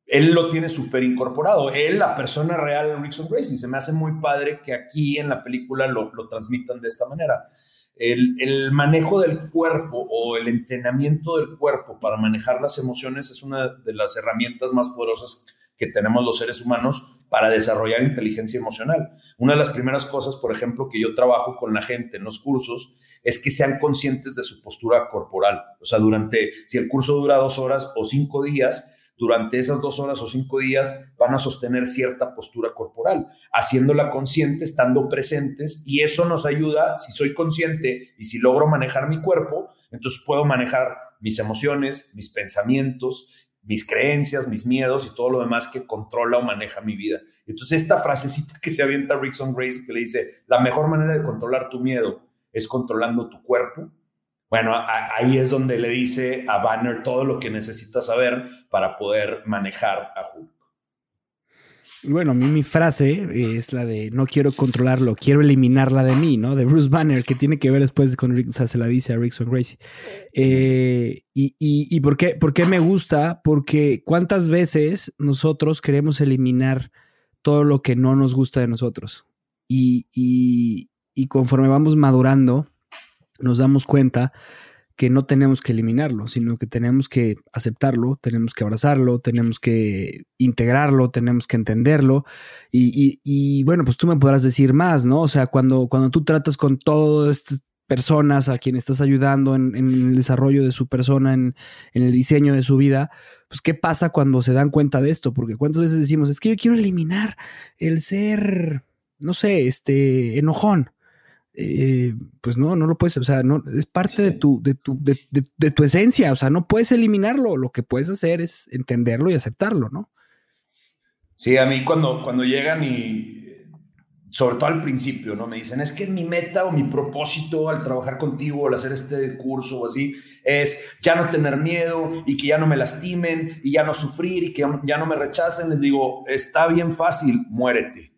él lo tiene súper incorporado. Él, la persona real, Rickson Gracie, se me hace muy padre que aquí en la película lo, transmitan de esta manera. El, el, manejo del cuerpo o el entrenamiento del cuerpo para manejar las emociones es una de las herramientas más poderosas que tenemos los seres humanos para desarrollar inteligencia emocional. Una de las primeras cosas, por ejemplo, que yo trabajo con la gente en los cursos es que sean conscientes de su postura corporal. O sea, durante, si el curso dura dos horas o cinco días, durante esas dos horas o cinco días van a sostener cierta postura corporal, haciéndola consciente, estando presentes, y eso nos ayuda, si soy consciente y si logro manejar mi cuerpo, entonces puedo manejar mis emociones, mis pensamientos, mis creencias, mis miedos y todo lo demás que controla o maneja mi vida. Entonces esta frasecita que se avienta Rickson Grace que le dice, la mejor manera de controlar tu miedo es controlando tu cuerpo. Bueno, ahí es donde le dice a Banner todo lo que necesita saber para poder manejar a Hulk. Bueno, mi frase es la de no quiero controlarlo, quiero eliminarla de mí, ¿no? De Bruce Banner, que tiene que ver después con Rick, o sea, se la dice a Rickson Gracie. Eh, y, y, por, qué, por me gusta? Porque cuántas veces nosotros queremos eliminar todo lo que no nos gusta de nosotros. Y, y conforme vamos madurando, nos damos cuenta que no tenemos que eliminarlo, sino que tenemos que aceptarlo, tenemos que abrazarlo, tenemos que integrarlo, tenemos que entenderlo. Y, bueno, pues tú me podrás decir más, ¿no? O sea, cuando, cuando tú tratas con todas estas personas a quien estás ayudando en, el desarrollo de su persona, en, en, el diseño de su vida, pues qué pasa cuando se dan cuenta de esto, porque cuántas veces decimos, es que yo quiero eliminar el ser, no sé, este, enojón eh, pues no, no lo puedes, o sea, no, es parte de, tu, de, tu, de, tu esencia, o sea, no puedes eliminarlo, lo que puedes hacer es entenderlo y aceptarlo, ¿no? Sí, a mí cuando, cuando llegan y, sobre todo al principio, ¿no? Me dicen, es que mi meta o mi propósito al trabajar contigo, al hacer este curso o así, es ya no tener miedo y que ya no me lastimen y ya no sufrir y que ya no me rechacen. Les digo, está bien fácil, muérete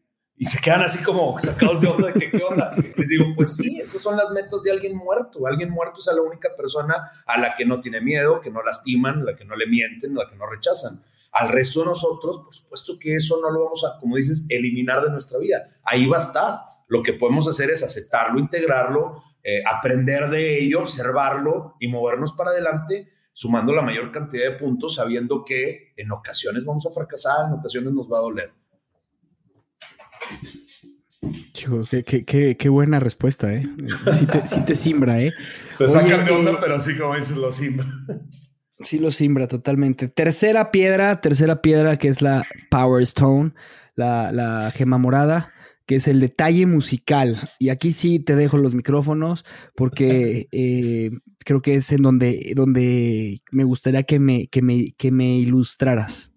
y se quedan así como sacados de onda de que qué onda. Les digo, pues sí, esas son las metas de alguien muerto. Alguien muerto es a la única persona a la que no tiene miedo, que no lastiman, la que no le mienten, la que no rechazan. Al resto de nosotros, por supuesto que eso no lo vamos a, como dices, eliminar de nuestra vida. Ahí va a estar. lo que podemos hacer es aceptarlo, integrarlo, eh, aprender de ello, observarlo y movernos para adelante, sumando la mayor cantidad de puntos, sabiendo que en ocasiones vamos a fracasar, en ocasiones nos va a doler. Chicos, qué, buena respuesta, ¿eh? Sí te, te simbra, ¿eh? Se sacan de onda, pero sí, como dices, lo simbra. Sí, lo simbra totalmente. Tercera piedra, tercera piedra que es la Power Stone, la, la gema morada, que es el detalle musical. Y aquí sí te dejo los micrófonos porque eh, creo que es en donde, donde me gustaría que me, que me, que me ilustraras.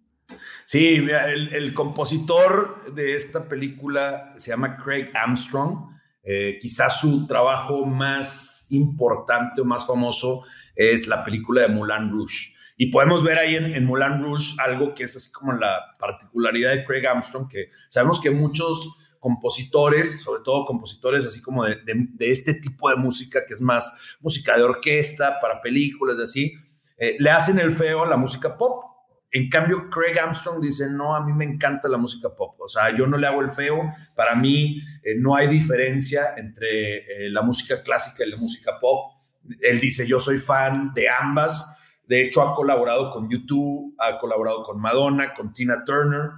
Sí, el, compositor de esta película se llama Craig Armstrong. Eh, quizás su trabajo más importante o más famoso es la película de Moulin Rouge. Y podemos ver ahí en, Moulin Rouge algo que es así como la particularidad de Craig Armstrong, que sabemos que muchos compositores, sobre todo compositores así como de, este tipo de música, que es más música de orquesta, para películas, así, eh, le hacen el feo a la música pop en cambio, Craig Armstrong dice, no, a mí me encanta la música pop. O sea, yo no le hago el feo. Para mí eh, no hay diferencia entre eh, la música clásica y la música pop. Él dice, yo soy fan de ambas. De hecho, ha colaborado con YouTube, ha colaborado con Madonna, con Tina Turner.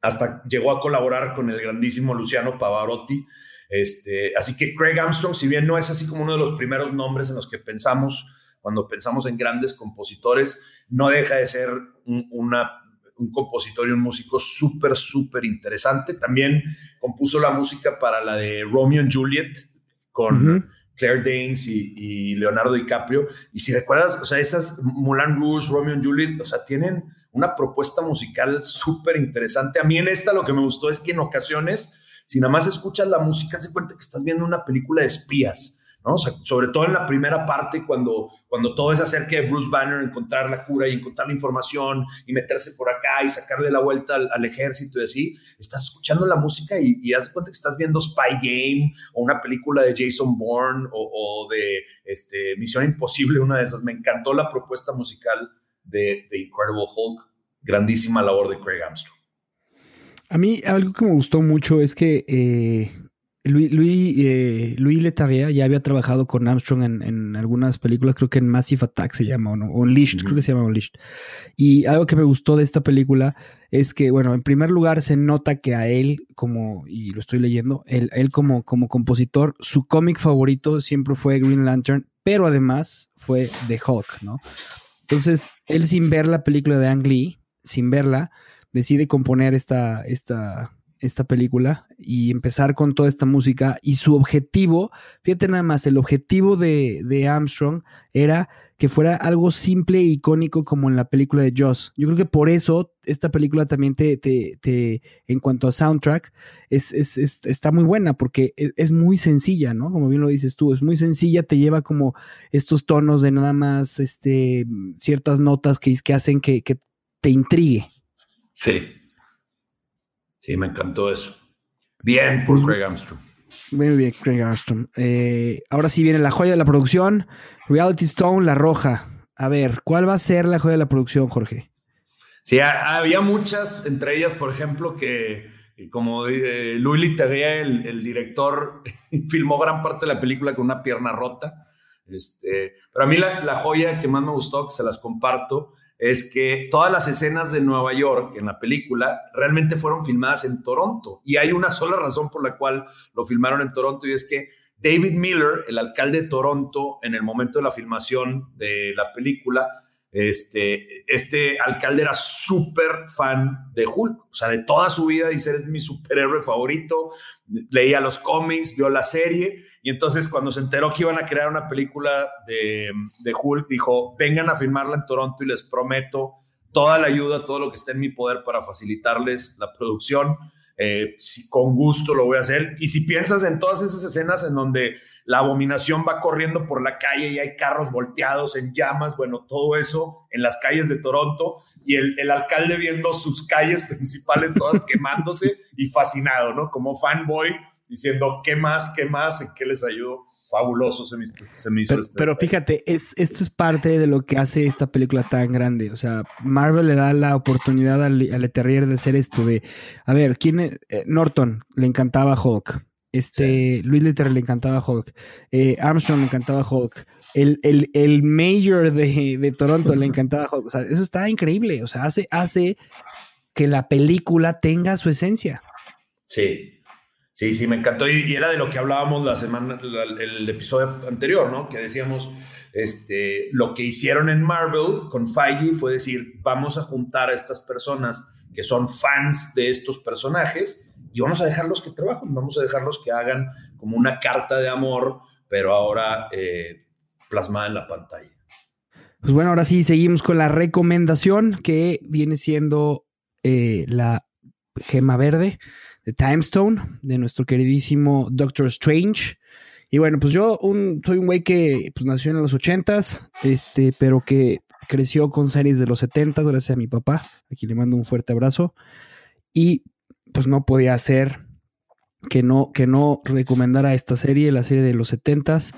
Hasta llegó a colaborar con el grandísimo Luciano Pavarotti. Este, así que Craig Armstrong, si bien no es así como uno de los primeros nombres en los que pensamos cuando pensamos en grandes compositores, no deja de ser un, un compositor y un músico súper, súper interesante. También compuso la música para la de Romeo and Juliet con Claire Danes y, Leonardo DiCaprio. Y si recuerdas, o sea, esas Moulin Rouge, Romeo and Juliet, o sea, tienen una propuesta musical súper interesante. A mí en esta lo que me gustó es que en ocasiones, si nada más escuchas la música, se cuenta que estás viendo una película de espías sobre todo en la primera parte, cuando, cuando todo es acerca de Bruce Banner, encontrar la cura y encontrar la información y meterse por acá y sacarle la vuelta al, ejército y así, estás escuchando la música y, haz cuenta que estás viendo Spy Game o una película de Jason Bourne o, de este, Misión Imposible, una de esas. Me encantó la propuesta musical de, The Incredible Hulk. Grandísima labor de Craig Armstrong. A mí algo que me gustó mucho es que eh, Louis, Louis, eh, ya había trabajado con Armstrong en, algunas películas, creo que en Massive Attack se llama, o, no, Unleashed, creo que se llama Unleashed. Y algo que me gustó de esta película es que, bueno, en primer lugar se nota que a él, como, y lo estoy leyendo, él, él como, como compositor, su cómic favorito siempre fue Green Lantern, pero además fue The Hulk, ¿no? Entonces, él sin ver la película de Ang Lee, sin verla, decide componer esta, esta, esta película y empezar con toda esta música. Y su objetivo, fíjate nada más, el objetivo de, de Armstrong era que fuera algo simple e icónico como en la película de Joss. Yo creo que por eso esta película también te, te, en cuanto a soundtrack, es, es, está muy buena porque e, es, muy sencilla, ¿no? Como bien lo dices tú, es muy sencilla, te lleva como estos tonos de nada más, este, ciertas notas que, que hacen que, que te intrigue. Sí, Sí, me encantó eso. Bien por Craig Armstrong. Muy bien, Craig Armstrong. Eh, ahora sí viene la joya de la producción, Reality Stone, La Roja. A ver, ¿cuál va a ser la joya de la producción, Jorge? Sí, había muchas, entre ellas, por ejemplo, que como Louis Leterrier, el, el, director, filmó gran parte de la película con una pierna rota. Este, pero a mí la, la joya que más me gustó, que se las comparto, es que todas las escenas de Nueva York en la película realmente fueron filmadas en Toronto. Y hay una sola razón por la cual lo filmaron en Toronto y es que David Miller, el alcalde de Toronto, en el momento de la filmación de la película, este, este alcalde era súper fan de Hulk, o sea, de toda su vida dice, es mi superhéroe favorito, leía los cómics, vio la serie, y entonces cuando se enteró que iban a crear una película de, de Hulk, dijo, vengan a filmarla en Toronto y les prometo toda la ayuda, todo lo que esté en mi poder para facilitarles la producción. Eh, con gusto lo voy a hacer. Y si piensas en todas esas escenas en donde la abominación va corriendo por la calle y hay carros volteados en llamas, bueno, todo eso en las calles de Toronto y el, el alcalde viendo sus calles principales todas quemándose y fascinado, ¿no? Como fanboy diciendo, ¿qué más? ¿Qué más? ¿En qué les ayudo? Fabuloso se me, hizo pero, este pero, fíjate, es, esto es parte de lo que hace esta película tan grande. O sea, Marvel le da la oportunidad al, al Eterrier de hacer esto de, a ver, ¿quién es? Eh, Norton le encantaba Hulk. Este, Luis Letter le encantaba Hulk. Eh, Armstrong le encantaba Hulk. El, el, el mayor de, de, Toronto le encantaba Hulk. O sea, eso está increíble. O sea, hace, hace que la película tenga su esencia. Sí. Sí, sí, me encantó. Y, era de lo que hablábamos la semana, el episodio anterior, ¿no? Que decíamos, este, lo que hicieron en Marvel con Feige fue decir, vamos a juntar a estas personas que son fans de estos personajes y vamos a dejarlos que trabajen, vamos a dejarlos que hagan como una carta de amor, pero ahora eh, plasmada en la pantalla. Pues bueno, ahora sí seguimos con la recomendación que viene siendo eh, la gema verde de Time Stone de nuestro queridísimo Doctor Strange. Y bueno, pues yo soy un güey que pues, nació en los ochentas, este, pero que creció con series de los setentas gracias a mi papá. Aquí le mando un fuerte abrazo. Y pues no podía hacer que no, que no recomendara esta serie, la serie de los setentas,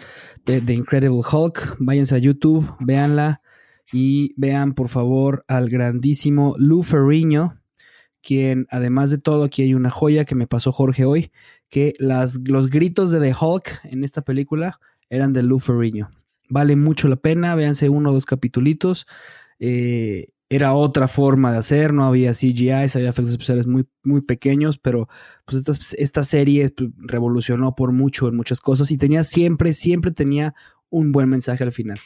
de The Incredible Hulk. Váyanse a YouTube, véanla y vean por favor al grandísimo Lou Ferrigno, quien además de todo, aquí hay una joya que me pasó Jorge hoy, que las, los gritos de The Hulk en esta película eran de Lou Ferrigno. Vale mucho la pena, véanse uno o dos capitulitos. Eh, era otra forma de hacer, no había CGI, había efectos especiales muy, muy pequeños, pero pues esta, esta serie pues, revolucionó por mucho en muchas cosas y tenía siempre, siempre tenía un buen mensaje al final.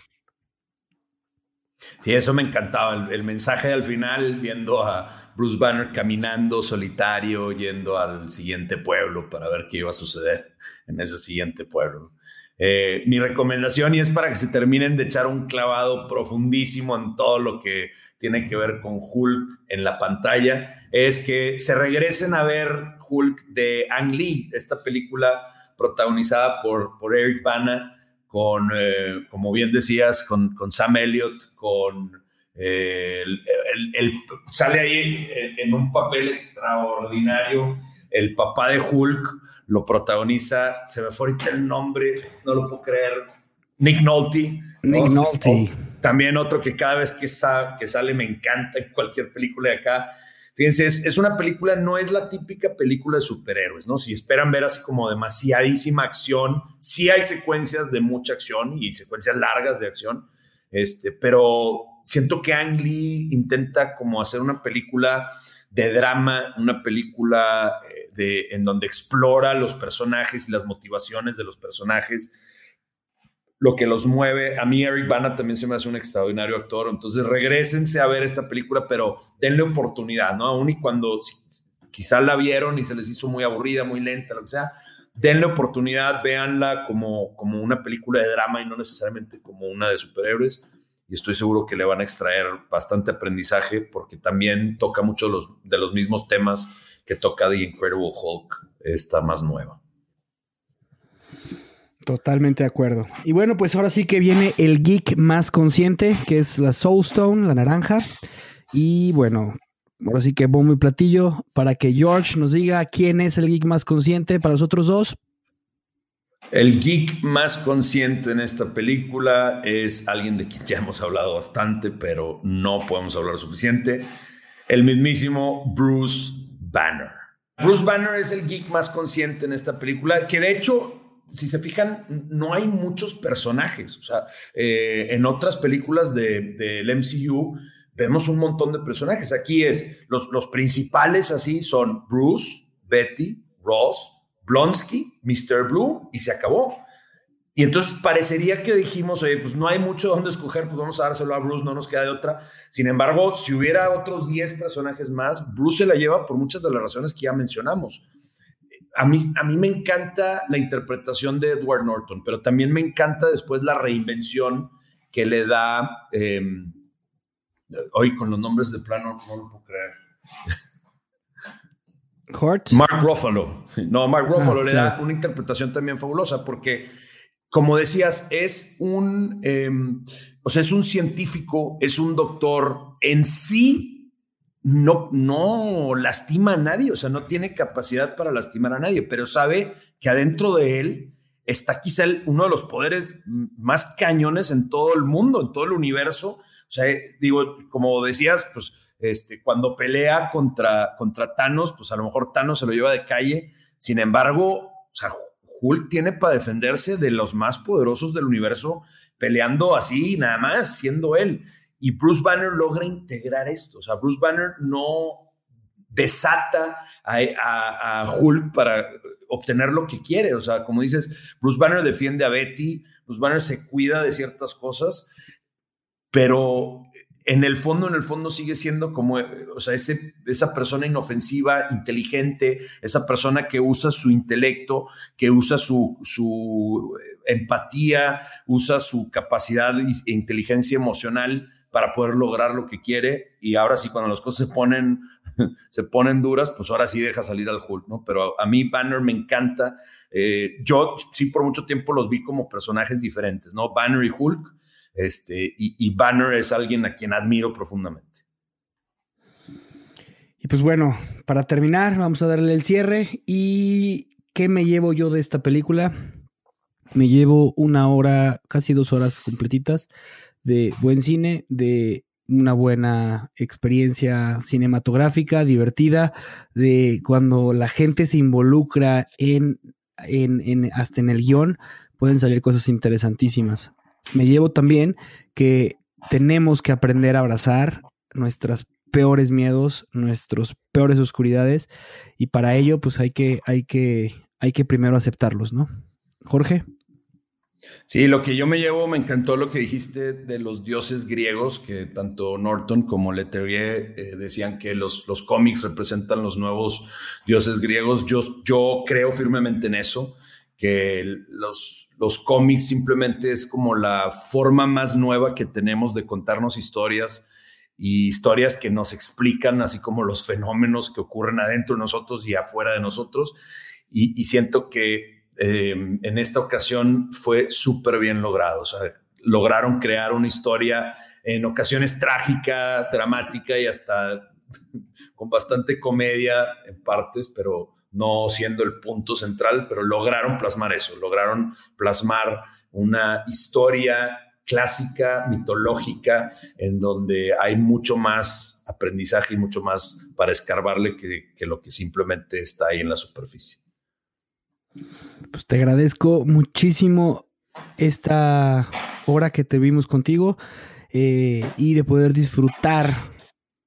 Sí, eso me encantaba. El, mensaje al final, viendo a Bruce Banner caminando solitario, yendo al siguiente pueblo para ver qué iba a suceder en ese siguiente pueblo. Eh, mi recomendación, y es para que se terminen de echar un clavado profundísimo en todo lo que tiene que ver con Hulk en la pantalla, es que se regresen a ver Hulk de Ang Lee, esta película protagonizada por, por Eric Bana con, eh, como bien decías, con, con Sam Elliott, con eh, el, sale ahí en, un papel extraordinario el papá de Hulk, lo protagoniza, se me fue ahorita el nombre, no lo puedo creer, Nick Nolte. Nick Nolte. también otro que cada vez que, que sale me encanta en cualquier película de acá. Fíjense, es, una película, no es la típica película de superhéroes, ¿no? Si esperan ver así como demasiadísima acción, sí hay secuencias de mucha acción y secuencias largas de acción, este, pero siento que Ang Lee intenta como hacer una película de drama, una película eh, de, en donde explora los personajes y las motivaciones de los personajes lo que los mueve. A mí Eric Bana también se me hace un extraordinario actor, entonces regresense a ver esta película, pero denle oportunidad, ¿no? Aún y cuando quizá la vieron y se les hizo muy aburrida, muy lenta, lo que sea, denle oportunidad, véanla como, como una película de drama y no necesariamente como una de superhéroes. Y estoy seguro que le van a extraer bastante aprendizaje porque también toca muchos de los mismos temas que toca The Incredible Hulk, esta más nueva. Totalmente de acuerdo. Y bueno, pues ahora sí que viene el geek más consciente, que es la Soulstone, la naranja. Y bueno, ahora sí que bombo y platillo para que George nos diga quién es el geek más consciente para los otros dos. El geek más consciente en esta película es alguien de quien ya hemos hablado bastante, pero no podemos hablar suficiente. El mismísimo Bruce Banner. Bruce Banner es el geek más consciente en esta película, que de hecho si se fijan, no hay muchos personajes. O sea, eh, en otras películas del de, MCU vemos un montón de personajes. Aquí es, los, los principales así son Bruce, Betty, Ross, Blonsky, Mr. Blue y se acabó. Y entonces parecería que dijimos, oye, pues no hay mucho donde escoger, pues vamos a dárselo a Bruce, no nos queda de otra. Sin embargo, si hubiera otros 10 personajes más, Bruce se la lleva por muchas de las razones que ya mencionamos a mí, a mí me encanta la interpretación de Edward Norton, pero también me encanta después la reinvención que le da, em, hoy con los nombres de plano no lo puedo creer. Hort. Mark Ruffalo. no, Mark Ruffalo ah, le da una interpretación también fabulosa porque, como decías, es un, em, o sea, es un científico, es un doctor en sí no, no lastima a nadie, o sea, no tiene capacidad para lastimar a nadie, pero sabe que adentro de él está quizá uno de los poderes más cañones en todo el mundo, en todo el universo. O sea, digo, como decías, pues este, cuando pelea contra, contra Thanos, pues a lo mejor Thanos se lo lleva de calle. Sin embargo, o sea, Hulk tiene para defenderse de los más poderosos del universo peleando así, nada más, siendo él. Y Bruce Banner logra integrar esto. O sea, Bruce Banner no desata a, Hulk para obtener lo que quiere. O sea, como dices, Bruce Banner defiende a Betty, Bruce Banner se cuida de ciertas cosas, pero en el fondo, en el fondo sigue siendo como, o sea, ese, esa persona inofensiva, inteligente, esa persona que usa su intelecto, que usa su, su empatía, usa su capacidad e inteligencia emocional para poder lograr lo que quiere. Y ahora sí, cuando las cosas se ponen, se ponen duras, pues ahora sí deja salir al Hulk, ¿no? Pero a, mí Banner me encanta. Eh, yo sí por mucho tiempo los vi como personajes diferentes, ¿no? Banner y Hulk. Este, y, Banner es alguien a quien admiro profundamente. Y pues bueno, para terminar, vamos a darle el cierre. ¿Y qué me llevo yo de esta película? Me llevo una hora, casi dos horas completitas de buen cine, de una buena experiencia cinematográfica, divertida, de cuando la gente se involucra en, en, hasta en el guion, pueden salir cosas interesantísimas. Me llevo también que tenemos que aprender a abrazar nuestras peores miedos, nuestros peores oscuridades, y para ello, pues hay que, hay que, hay que primero aceptarlos, ¿no? Jorge. Sí, lo que yo me llevo, me encantó lo que dijiste de los dioses griegos, que tanto Norton como Leterrier eh, decían que los, los cómics representan los nuevos dioses griegos. Yo, yo creo firmemente en eso, que los, los cómics simplemente es como la forma más nueva que tenemos de contarnos historias y historias que nos explican así como los fenómenos que ocurren adentro de nosotros y afuera de nosotros. y siento que Em, en esta ocasión fue súper bien logrado. O sea, lograron crear una historia en ocasiones trágica, dramática y hasta con bastante comedia en partes, pero no siendo el punto central, pero lograron plasmar eso, lograron plasmar una historia clásica, mitológica, en donde hay mucho más aprendizaje y mucho más para escarbarle que lo que simplemente está ahí en la superficie. Pues te agradezco muchísimo esta hora que te vimos contigo eh, y de poder disfrutar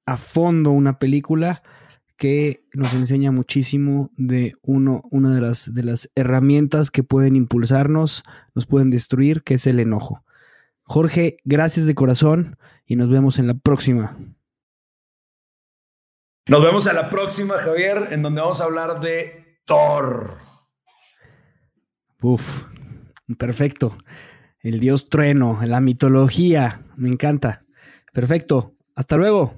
a fondo una película que nos enseña muchísimo de uno, una de las, de las herramientas que pueden impulsarnos, nos pueden destruir, que es el enojo. Jorge, gracias de corazón y nos vemos en la próxima. Nos vemos en la próxima, Javier, en donde vamos a hablar de Thor. Uf, perfecto. El dios trueno, la mitología, me encanta. Perfecto. Hasta luego.